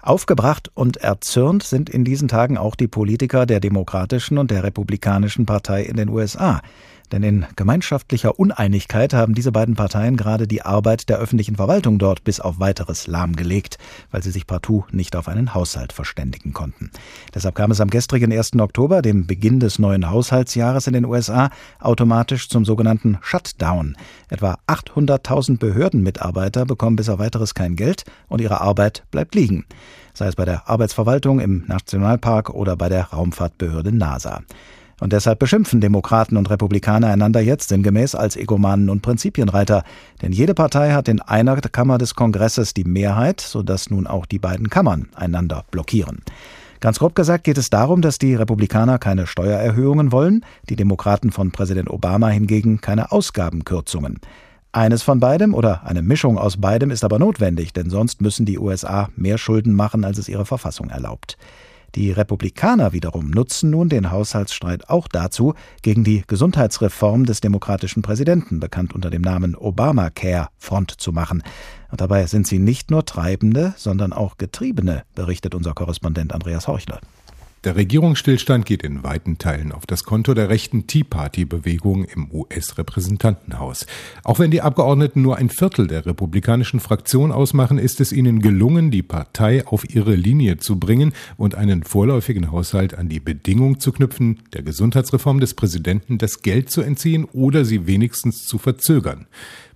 Aufgebracht und erzürnt sind in diesen Tagen auch die Politiker der Demokratischen und der Republikanischen Partei in den USA. Denn in gemeinschaftlicher Uneinigkeit haben diese beiden Parteien gerade die Arbeit der öffentlichen Verwaltung dort bis auf weiteres lahmgelegt, weil sie sich partout nicht auf einen Haushalt verständigen konnten. Deshalb kam es am gestrigen 1. Oktober, dem Beginn des neuen Haushaltsjahres in den USA, automatisch zum sogenannten Shutdown. Etwa 800.000 Behördenmitarbeiter bekommen bis auf weiteres kein Geld und ihre Arbeit bleibt liegen sei es bei der Arbeitsverwaltung im Nationalpark oder bei der Raumfahrtbehörde NASA. Und deshalb beschimpfen Demokraten und Republikaner einander jetzt sinngemäß als Egomanen und Prinzipienreiter. Denn jede Partei hat in einer Kammer des Kongresses die Mehrheit, sodass nun auch die beiden Kammern einander blockieren. Ganz grob gesagt geht es darum, dass die Republikaner keine Steuererhöhungen wollen, die Demokraten von Präsident Obama hingegen keine Ausgabenkürzungen. Eines von beidem oder eine Mischung aus beidem ist aber notwendig, denn sonst müssen die USA mehr Schulden machen, als es ihre Verfassung erlaubt. Die Republikaner wiederum nutzen nun den Haushaltsstreit auch dazu, gegen die Gesundheitsreform des demokratischen Präsidenten, bekannt unter dem Namen Obamacare, Front zu machen. Und dabei sind sie nicht nur Treibende, sondern auch Getriebene, berichtet unser Korrespondent Andreas Horchler. Der Regierungsstillstand geht in weiten Teilen auf das Konto der rechten Tea Party-Bewegung im US-Repräsentantenhaus. Auch wenn die Abgeordneten nur ein Viertel der republikanischen Fraktion ausmachen, ist es ihnen gelungen, die Partei auf ihre Linie zu bringen und einen vorläufigen Haushalt an die Bedingung zu knüpfen, der Gesundheitsreform des Präsidenten das Geld zu entziehen oder sie wenigstens zu verzögern.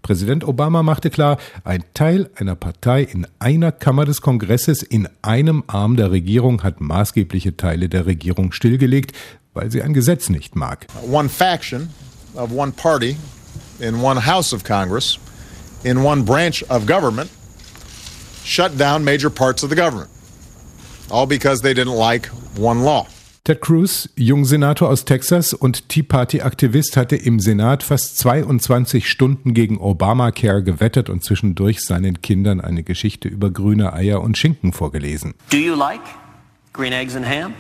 Präsident Obama machte klar, ein Teil einer Partei in einer Kammer des Kongresses in einem Arm der Regierung hat maßgebliche Teile der Regierung stillgelegt, weil sie ein Gesetz nicht mag. One faction of one party in one house of Congress in one branch of government shut down major parts of the government. All because they didn't like one law. Ted Cruz, Jungsenator aus Texas und Tea Party-Aktivist, hatte im Senat fast 22 Stunden gegen Obamacare gewettet und zwischendurch seinen Kindern eine Geschichte über grüne Eier und Schinken vorgelesen. Do you like green eggs and ham?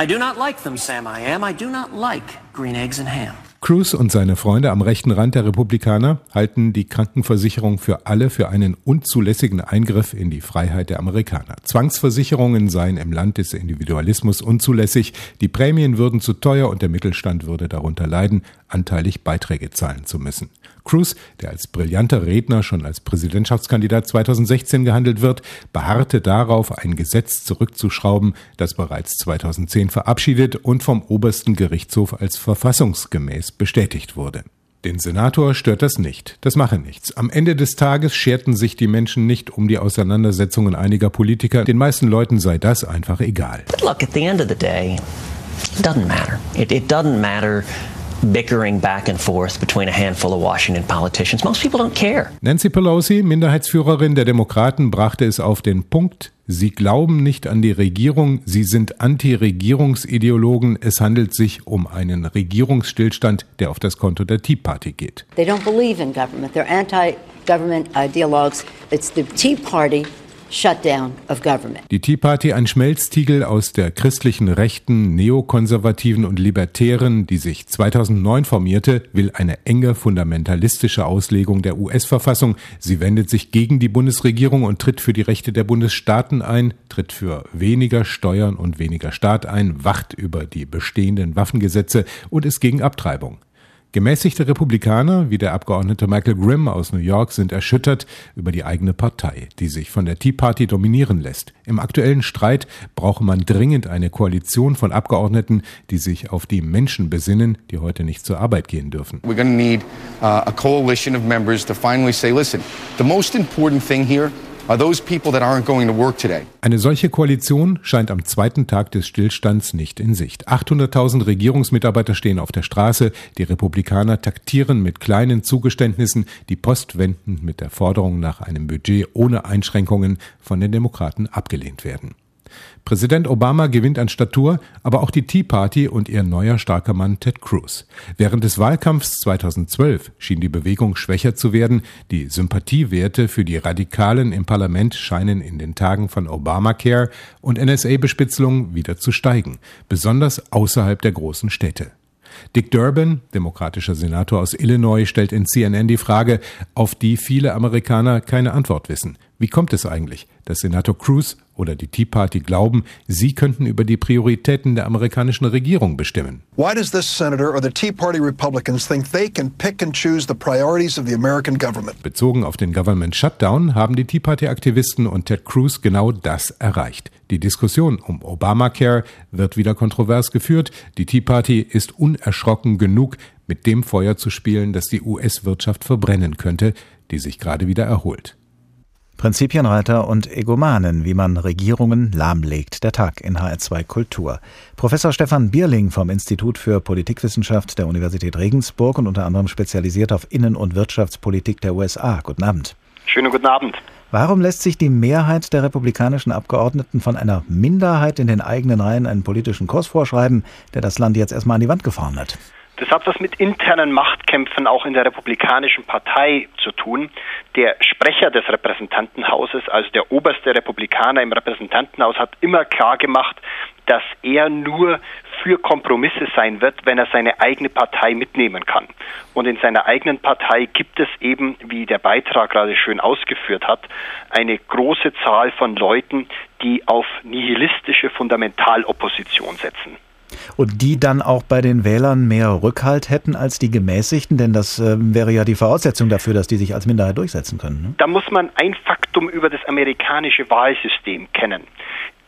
I do not like them, Sam I am. I do not like green eggs and ham. Cruz und seine Freunde am rechten Rand der Republikaner halten die Krankenversicherung für alle für einen unzulässigen Eingriff in die Freiheit der Amerikaner. Zwangsversicherungen seien im Land des Individualismus unzulässig, die Prämien würden zu teuer und der Mittelstand würde darunter leiden, anteilig Beiträge zahlen zu müssen. Cruz, der als brillanter Redner schon als Präsidentschaftskandidat 2016 gehandelt wird, beharrte darauf, ein Gesetz zurückzuschrauben, das bereits 2010 verabschiedet und vom obersten Gerichtshof als verfassungsgemäß bestätigt wurde. Den Senator stört das nicht. Das mache nichts. Am Ende des Tages scherten sich die Menschen nicht um die Auseinandersetzungen einiger Politiker. Den meisten Leuten sei das einfach egal. But look, at the end of the day, it doesn't matter. It, it doesn't matter bickering back and forth between a handful of Washington politicians. Most people don't care. Nancy Pelosi, Minderheitsführerin der Demokraten, brachte es auf den Punkt. Sie glauben nicht an die Regierung, sie sind Anti-Regierungsideologen. Es handelt sich um einen Regierungsstillstand, der auf das Konto der Tea Party geht. They don't believe in government. They're anti-government ideologues. It's the Tea Party. Die Tea Party, ein Schmelztiegel aus der christlichen Rechten, Neokonservativen und Libertären, die sich 2009 formierte, will eine enge fundamentalistische Auslegung der US-Verfassung. Sie wendet sich gegen die Bundesregierung und tritt für die Rechte der Bundesstaaten ein, tritt für weniger Steuern und weniger Staat ein, wacht über die bestehenden Waffengesetze und ist gegen Abtreibung. Gemäßigte Republikaner wie der Abgeordnete Michael Grimm aus New York sind erschüttert über die eigene Partei, die sich von der Tea Party dominieren lässt. Im aktuellen Streit brauche man dringend eine Koalition von Abgeordneten, die sich auf die Menschen besinnen, die heute nicht zur Arbeit gehen dürfen. We're going to need uh, a coalition of members to finally say, listen, the most important thing here eine solche Koalition scheint am zweiten Tag des Stillstands nicht in Sicht. 800.000 Regierungsmitarbeiter stehen auf der Straße, die Republikaner taktieren mit kleinen Zugeständnissen, die Post wenden mit der Forderung nach einem Budget ohne Einschränkungen von den Demokraten abgelehnt werden. Präsident Obama gewinnt an Statur, aber auch die Tea Party und ihr neuer starker Mann Ted Cruz. Während des Wahlkampfs 2012 schien die Bewegung schwächer zu werden. Die Sympathiewerte für die Radikalen im Parlament scheinen in den Tagen von Obamacare und NSA-Bespitzelung wieder zu steigen, besonders außerhalb der großen Städte. Dick Durbin, demokratischer Senator aus Illinois, stellt in CNN die Frage, auf die viele Amerikaner keine Antwort wissen. Wie kommt es eigentlich, dass Senator Cruz oder die Tea Party glauben, sie könnten über die Prioritäten der amerikanischen Regierung bestimmen? Why does this senator or the Tea Party Republicans think they can pick and choose the priorities of the American government? Bezogen auf den Government Shutdown haben die Tea Party Aktivisten und Ted Cruz genau das erreicht. Die Diskussion um Obamacare wird wieder kontrovers geführt. Die Tea Party ist unerschrocken genug, mit dem Feuer zu spielen, das die US-Wirtschaft verbrennen könnte, die sich gerade wieder erholt. Prinzipienreiter und Egomanen, wie man Regierungen lahmlegt. Der Tag in HR2 Kultur. Professor Stefan Bierling vom Institut für Politikwissenschaft der Universität Regensburg und unter anderem spezialisiert auf Innen- und Wirtschaftspolitik der USA. Guten Abend. Schönen guten Abend. Warum lässt sich die Mehrheit der republikanischen Abgeordneten von einer Minderheit in den eigenen Reihen einen politischen Kurs vorschreiben, der das Land jetzt erstmal an die Wand gefahren hat? Das hat was mit internen Machtkämpfen auch in der Republikanischen Partei zu tun. Der Sprecher des Repräsentantenhauses, also der oberste Republikaner im Repräsentantenhaus, hat immer klar gemacht, dass er nur für Kompromisse sein wird, wenn er seine eigene Partei mitnehmen kann. Und in seiner eigenen Partei gibt es eben, wie der Beitrag gerade schön ausgeführt hat, eine große Zahl von Leuten, die auf nihilistische Fundamentalopposition setzen. Und die dann auch bei den Wählern mehr Rückhalt hätten als die Gemäßigten, denn das äh, wäre ja die Voraussetzung dafür, dass die sich als Minderheit durchsetzen können. Ne? Da muss man ein Faktum über das amerikanische Wahlsystem kennen.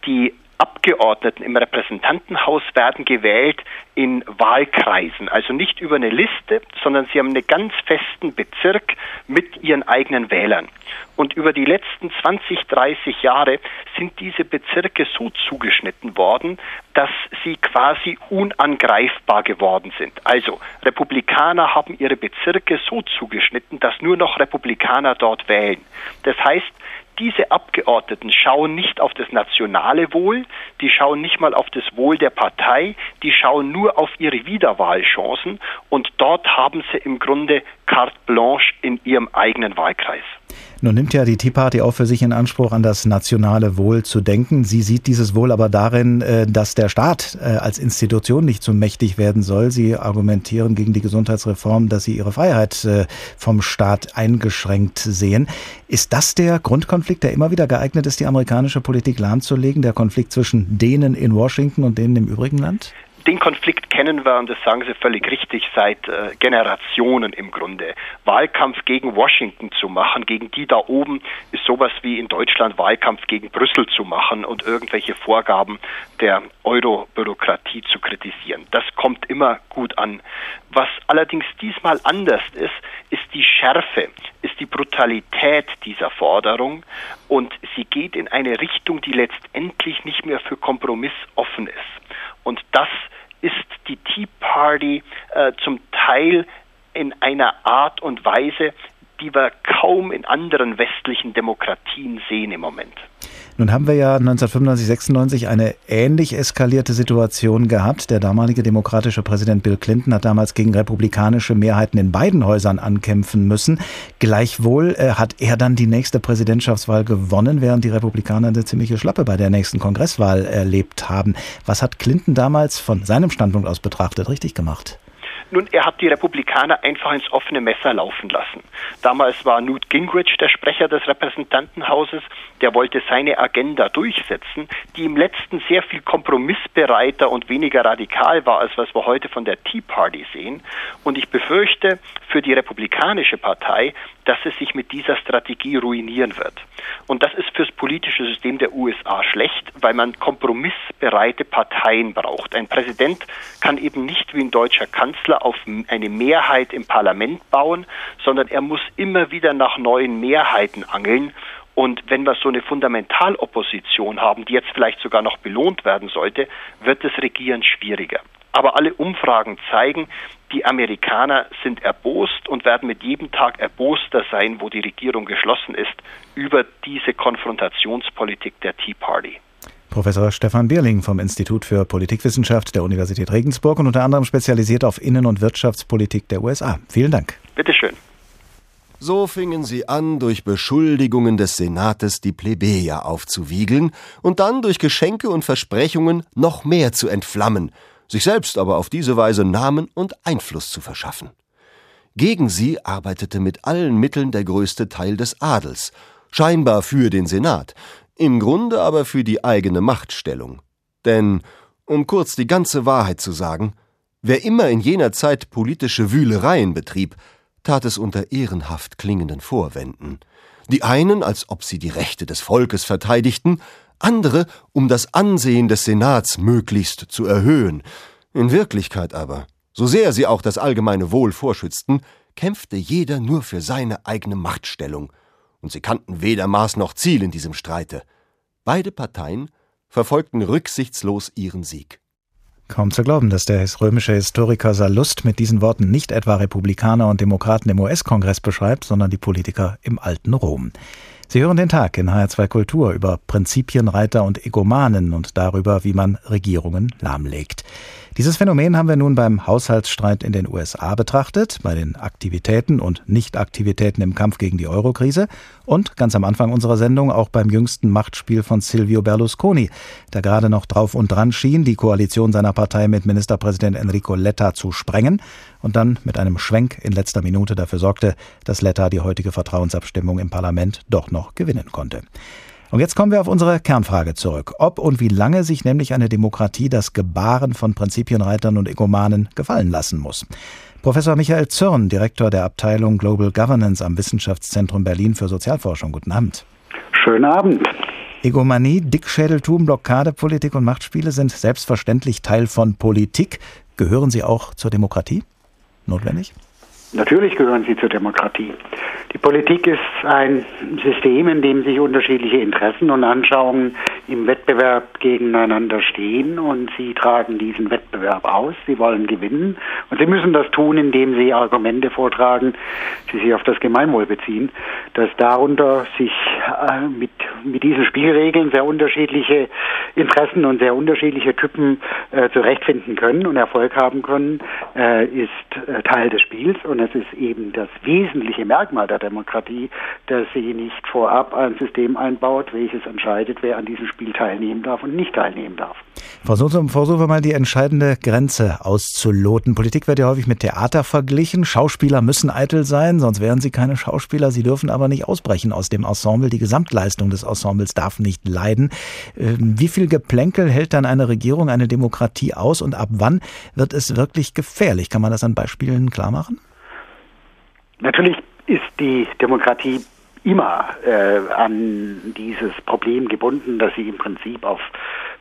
Die Abgeordneten im Repräsentantenhaus werden gewählt in Wahlkreisen, also nicht über eine Liste, sondern sie haben einen ganz festen Bezirk mit ihren eigenen Wählern. Und über die letzten 20, 30 Jahre sind diese Bezirke so zugeschnitten worden, dass sie quasi unangreifbar geworden sind. Also Republikaner haben ihre Bezirke so zugeschnitten, dass nur noch Republikaner dort wählen. Das heißt, diese Abgeordneten schauen nicht auf das nationale Wohl, die schauen nicht mal auf das Wohl der Partei, die schauen nur auf ihre Wiederwahlchancen und dort haben sie im Grunde carte blanche in ihrem eigenen Wahlkreis. Nun nimmt ja die Tea Party auch für sich in Anspruch, an das nationale Wohl zu denken. Sie sieht dieses Wohl aber darin, äh, dass der Staat äh, als Institution nicht zu mächtig werden soll. Sie argumentieren gegen die Gesundheitsreform, dass sie ihre Freiheit äh, vom Staat eingeschränkt sehen. Ist das der Grundkonflikt, der immer wieder geeignet ist, die amerikanische Politik lahmzulegen? Der Konflikt zwischen denen in Washington und denen im übrigen Land? Den Konflikt kennen wir, und das sagen Sie völlig richtig, seit äh, Generationen im Grunde. Wahlkampf gegen Washington zu machen, gegen die da oben, ist sowas wie in Deutschland Wahlkampf gegen Brüssel zu machen und irgendwelche Vorgaben der Euro-Bürokratie zu kritisieren. Das kommt immer gut an. Was allerdings diesmal anders ist, ist die Schärfe, ist die Brutalität dieser Forderung und sie geht in eine Richtung, die letztendlich nicht mehr für Kompromiss offen ist. Und das ist die Tea Party äh, zum Teil in einer Art und Weise, die wir kaum in anderen westlichen Demokratien sehen im Moment. Nun haben wir ja 1995, 96 eine ähnlich eskalierte Situation gehabt. Der damalige demokratische Präsident Bill Clinton hat damals gegen republikanische Mehrheiten in beiden Häusern ankämpfen müssen. Gleichwohl äh, hat er dann die nächste Präsidentschaftswahl gewonnen, während die Republikaner eine ziemliche Schlappe bei der nächsten Kongresswahl erlebt haben. Was hat Clinton damals von seinem Standpunkt aus betrachtet richtig gemacht? Nun, er hat die Republikaner einfach ins offene Messer laufen lassen. Damals war Newt Gingrich der Sprecher des Repräsentantenhauses, der wollte seine Agenda durchsetzen, die im letzten sehr viel kompromissbereiter und weniger radikal war, als was wir heute von der Tea Party sehen. Und ich befürchte für die Republikanische Partei, dass es sich mit dieser Strategie ruinieren wird. Und das ist fürs politische System der USA schlecht, weil man kompromissbereite Parteien braucht. Ein Präsident kann eben nicht wie ein deutscher Kanzler auf eine Mehrheit im Parlament bauen, sondern er muss immer wieder nach neuen Mehrheiten angeln. Und wenn wir so eine Fundamentalopposition haben, die jetzt vielleicht sogar noch belohnt werden sollte, wird das Regieren schwieriger. Aber alle Umfragen zeigen, die Amerikaner sind erbost und werden mit jedem Tag erboster sein, wo die Regierung geschlossen ist, über diese Konfrontationspolitik der Tea Party. Professor Stefan Bierling vom Institut für Politikwissenschaft der Universität Regensburg und unter anderem spezialisiert auf Innen- und Wirtschaftspolitik der USA. Vielen Dank. Bitteschön. So fingen sie an, durch Beschuldigungen des Senates die Plebejer aufzuwiegeln und dann durch Geschenke und Versprechungen noch mehr zu entflammen, sich selbst aber auf diese Weise Namen und Einfluss zu verschaffen. Gegen sie arbeitete mit allen Mitteln der größte Teil des Adels, scheinbar für den Senat, im Grunde aber für die eigene Machtstellung. Denn, um kurz die ganze Wahrheit zu sagen, wer immer in jener Zeit politische Wühlereien betrieb, tat es unter ehrenhaft klingenden Vorwänden. Die einen, als ob sie die Rechte des Volkes verteidigten, andere, um das Ansehen des Senats möglichst zu erhöhen. In Wirklichkeit aber, so sehr sie auch das allgemeine Wohl vorschützten, kämpfte jeder nur für seine eigene Machtstellung, und sie kannten weder Maß noch Ziel in diesem Streite. Beide Parteien verfolgten rücksichtslos ihren Sieg. Kaum zu glauben, dass der römische Historiker Sallust mit diesen Worten nicht etwa Republikaner und Demokraten im US-Kongress beschreibt, sondern die Politiker im alten Rom. Sie hören den Tag in HR2 Kultur über Prinzipienreiter und Egomanen und darüber, wie man Regierungen lahmlegt. Dieses Phänomen haben wir nun beim Haushaltsstreit in den USA betrachtet, bei den Aktivitäten und Nichtaktivitäten im Kampf gegen die Eurokrise und ganz am Anfang unserer Sendung auch beim jüngsten Machtspiel von Silvio Berlusconi, der gerade noch drauf und dran schien, die Koalition seiner Partei mit Ministerpräsident Enrico Letta zu sprengen und dann mit einem Schwenk in letzter Minute dafür sorgte, dass Letta die heutige Vertrauensabstimmung im Parlament doch noch gewinnen konnte. Und jetzt kommen wir auf unsere Kernfrage zurück. Ob und wie lange sich nämlich eine Demokratie das Gebaren von Prinzipienreitern und Egomanen gefallen lassen muss. Professor Michael Zürn, Direktor der Abteilung Global Governance am Wissenschaftszentrum Berlin für Sozialforschung. Guten Abend. Schönen Abend. Egomanie, Dickschädeltum, Blockadepolitik und Machtspiele sind selbstverständlich Teil von Politik. Gehören sie auch zur Demokratie? Notwendig? Natürlich gehören sie zur Demokratie. Die Politik ist ein System, in dem sich unterschiedliche Interessen und Anschauungen im Wettbewerb gegeneinander stehen und sie tragen diesen Wettbewerb aus. Sie wollen gewinnen und sie müssen das tun, indem sie Argumente vortragen, die sich auf das Gemeinwohl beziehen, dass darunter sich äh, mit, mit diesen Spielregeln sehr unterschiedliche Interessen und sehr unterschiedliche Typen äh, zurechtfinden können und Erfolg haben können, äh, ist äh, Teil des Spiels und es ist eben das wesentliche Merkmal der Demokratie, dass sie nicht vorab ein System einbaut, welches entscheidet, wer an diesem Spiel teilnehmen darf und nicht teilnehmen darf. Versuchen, versuchen wir mal die entscheidende Grenze auszuloten. Politik wird ja häufig mit Theater verglichen. Schauspieler müssen eitel sein, sonst wären sie keine Schauspieler. Sie dürfen aber nicht ausbrechen aus dem Ensemble. Die Gesamtleistung des Ensembles darf nicht leiden. Ähm, wie viel Geplänkel hält dann eine Regierung, eine Demokratie aus und ab wann wird es wirklich gefährlich? Kann man das an Beispielen klar machen? Natürlich ist die Demokratie immer äh, an dieses Problem gebunden, dass sie im Prinzip auf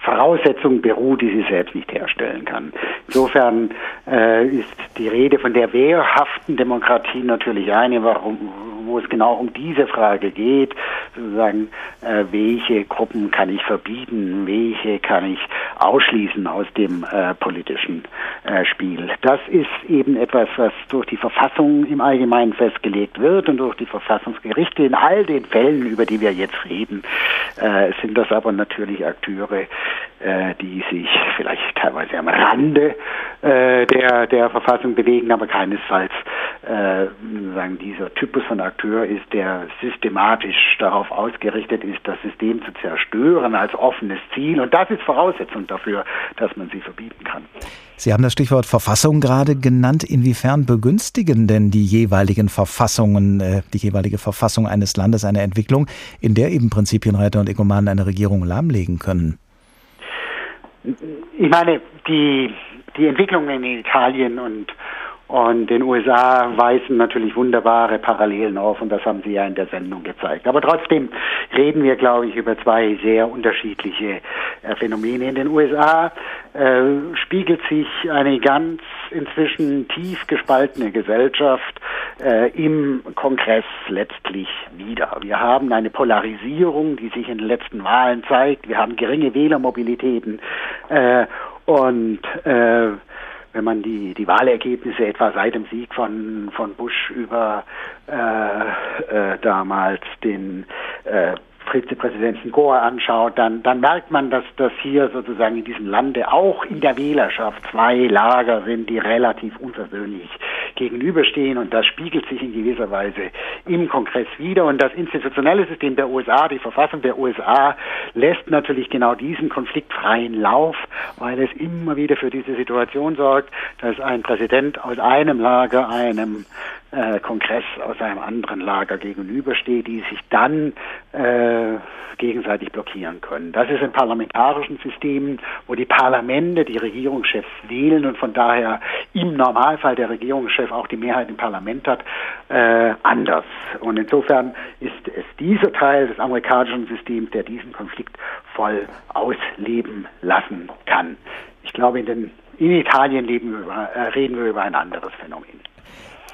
Voraussetzungen beruht, die sie selbst nicht herstellen kann. Insofern äh, ist die Rede von der wehrhaften Demokratie natürlich eine, warum, wo es genau um diese Frage geht, sozusagen, äh, welche Gruppen kann ich verbieten, welche kann ich ausschließen aus dem äh, politischen äh, Spiel. Das ist eben etwas, was durch die Verfassung im Allgemeinen festgelegt wird und durch die Verfassungsgerichte in all den Fällen, über die wir jetzt reden, äh, sind das aber natürlich Akteure, die sich vielleicht teilweise am Rande äh, der, der Verfassung bewegen, aber keinesfalls äh, sagen, dieser Typus von Akteur ist, der systematisch darauf ausgerichtet ist, das System zu zerstören als offenes Ziel. Und das ist Voraussetzung dafür, dass man sie verbieten kann. Sie haben das Stichwort Verfassung gerade genannt. Inwiefern begünstigen denn die jeweiligen Verfassungen, äh, die jeweilige Verfassung eines Landes eine Entwicklung, in der eben Prinzipienreiter und Egomanen eine Regierung lahmlegen können? Ich meine, die, die Entwicklungen in Italien und und den USA weisen natürlich wunderbare Parallelen auf und das haben Sie ja in der Sendung gezeigt. Aber trotzdem reden wir, glaube ich, über zwei sehr unterschiedliche äh, Phänomene. In den USA äh, spiegelt sich eine ganz inzwischen tief gespaltene Gesellschaft äh, im Kongress letztlich wieder. Wir haben eine Polarisierung, die sich in den letzten Wahlen zeigt. Wir haben geringe Wählermobilitäten äh, und äh, wenn man die, die Wahlergebnisse etwa seit dem Sieg von, von Bush über äh, äh, damals den äh, Vizepräsidenten Gore anschaut, dann, dann merkt man, dass, dass hier sozusagen in diesem Lande auch in der Wählerschaft zwei Lager sind, die relativ unversöhnlich gegenüberstehen und das spiegelt sich in gewisser Weise im Kongress wieder. Und das institutionelle System der USA, die Verfassung der USA lässt natürlich genau diesen konfliktfreien Lauf, weil es immer wieder für diese Situation sorgt, dass ein Präsident aus einem Lager einem äh, Kongress aus einem anderen Lager gegenübersteht, die sich dann äh, gegenseitig blockieren können. Das ist in parlamentarischen Systemen, wo die Parlamente die Regierungschefs wählen und von daher im Normalfall der Regierungschef auch die Mehrheit im Parlament hat, äh, anders. Und insofern ist es dieser Teil des amerikanischen Systems, der diesen Konflikt voll ausleben lassen kann. Ich glaube, in, den, in Italien wir über, äh, reden wir über ein anderes Phänomen.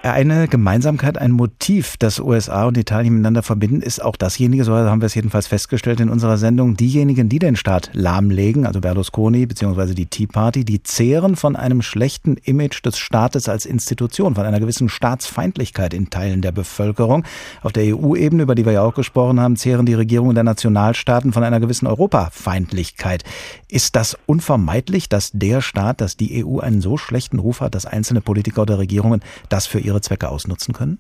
Eine Gemeinsamkeit, ein Motiv, das USA und Italien miteinander verbinden, ist auch dasjenige, so haben wir es jedenfalls festgestellt in unserer Sendung, diejenigen, die den Staat lahmlegen, also Berlusconi bzw. die Tea Party, die zehren von einem schlechten Image des Staates als Institution, von einer gewissen Staatsfeindlichkeit in Teilen der Bevölkerung. Auf der EU-Ebene, über die wir ja auch gesprochen haben, zehren die Regierungen der Nationalstaaten von einer gewissen Europafeindlichkeit. Ist das unvermeidlich, dass der Staat, dass die EU einen so schlechten Ruf hat, dass einzelne Politiker oder Regierungen das für ihre Zwecke ausnutzen können?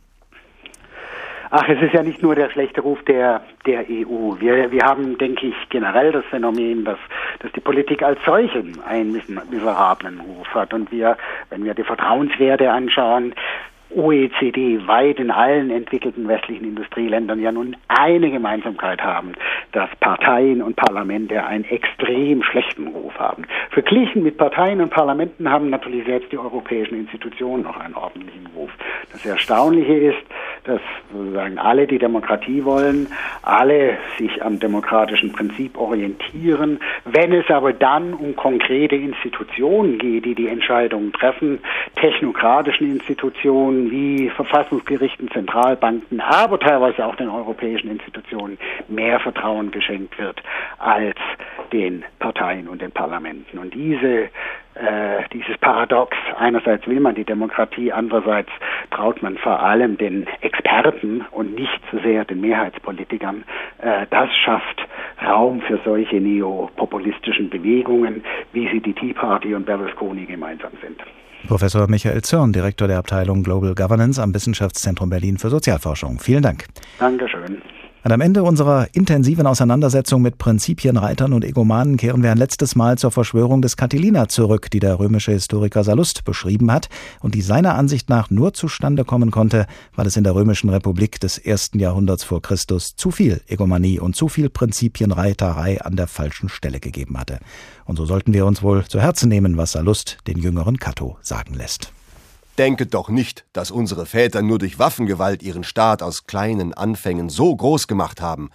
Ach, es ist ja nicht nur der schlechte Ruf der, der EU. Wir, wir haben, denke ich, generell das Phänomen, dass, dass die Politik als solche einen miserablen Ruf hat. Und wir, wenn wir die Vertrauenswerte anschauen, OECD weit in allen entwickelten westlichen Industrieländern ja nun eine Gemeinsamkeit haben, dass Parteien und Parlamente einen extrem schlechten Ruf haben. Verglichen mit Parteien und Parlamenten haben natürlich selbst die europäischen Institutionen noch einen ordentlichen Ruf. Das Erstaunliche ist, dass sozusagen alle, die Demokratie wollen, alle sich am demokratischen Prinzip orientieren. Wenn es aber dann um konkrete Institutionen geht, die die Entscheidungen treffen, technokratischen Institutionen wie Verfassungsgerichten, Zentralbanken, aber teilweise auch den europäischen Institutionen mehr Vertrauen geschenkt wird als den Parteien und den Parlamenten. Und diese äh, dieses Paradox. Einerseits will man die Demokratie, andererseits traut man vor allem den Experten und nicht so sehr den Mehrheitspolitikern. Äh, das schafft Raum für solche neopopulistischen Bewegungen, wie sie die Tea Party und Berlusconi gemeinsam sind. Professor Michael Zürn, Direktor der Abteilung Global Governance am Wissenschaftszentrum Berlin für Sozialforschung. Vielen Dank. Dankeschön. Und am Ende unserer intensiven Auseinandersetzung mit Prinzipienreitern und Egomanen kehren wir ein letztes Mal zur Verschwörung des Catilina zurück, die der römische Historiker Sallust beschrieben hat und die seiner Ansicht nach nur zustande kommen konnte, weil es in der römischen Republik des ersten Jahrhunderts vor Christus zu viel Egomanie und zu viel Prinzipienreiterei an der falschen Stelle gegeben hatte. Und so sollten wir uns wohl zu Herzen nehmen, was Sallust den jüngeren Cato sagen lässt. Denket doch nicht, dass unsere Väter nur durch Waffengewalt ihren Staat aus kleinen Anfängen so groß gemacht haben.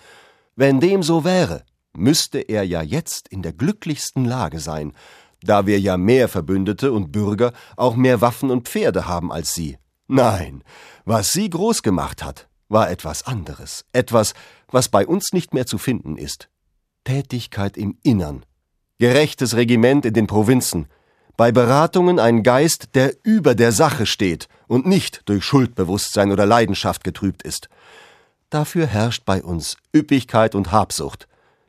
Wenn dem so wäre, müsste er ja jetzt in der glücklichsten Lage sein, da wir ja mehr Verbündete und Bürger auch mehr Waffen und Pferde haben als sie. Nein, was sie groß gemacht hat, war etwas anderes, etwas, was bei uns nicht mehr zu finden ist. Tätigkeit im Innern, gerechtes Regiment in den Provinzen, bei Beratungen ein Geist, der über der Sache steht und nicht durch Schuldbewusstsein oder Leidenschaft getrübt ist. Dafür herrscht bei uns Üppigkeit und Habsucht.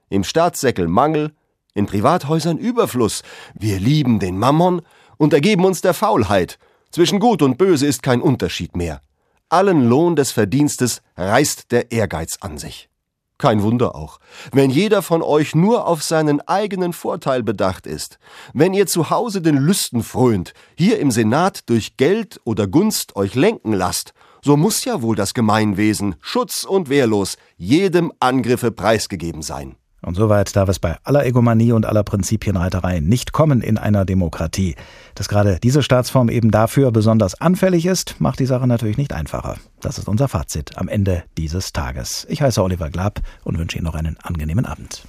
Im Staatssäckel Mangel, in Privathäusern Überfluss. Wir lieben den Mammon und ergeben uns der Faulheit. Zwischen Gut und Böse ist kein Unterschied mehr. Allen Lohn des Verdienstes reißt der Ehrgeiz an sich. Kein Wunder auch, wenn jeder von euch nur auf seinen eigenen Vorteil bedacht ist, wenn ihr zu Hause den Lüsten frönt, hier im Senat durch Geld oder Gunst euch lenken lasst, so muss ja wohl das Gemeinwesen, schutz und wehrlos, jedem Angriffe preisgegeben sein. Und soweit darf es bei aller Egomanie und aller Prinzipienreiterei nicht kommen in einer Demokratie. Dass gerade diese Staatsform eben dafür besonders anfällig ist, macht die Sache natürlich nicht einfacher. Das ist unser Fazit am Ende dieses Tages. Ich heiße Oliver Glab und wünsche Ihnen noch einen angenehmen Abend.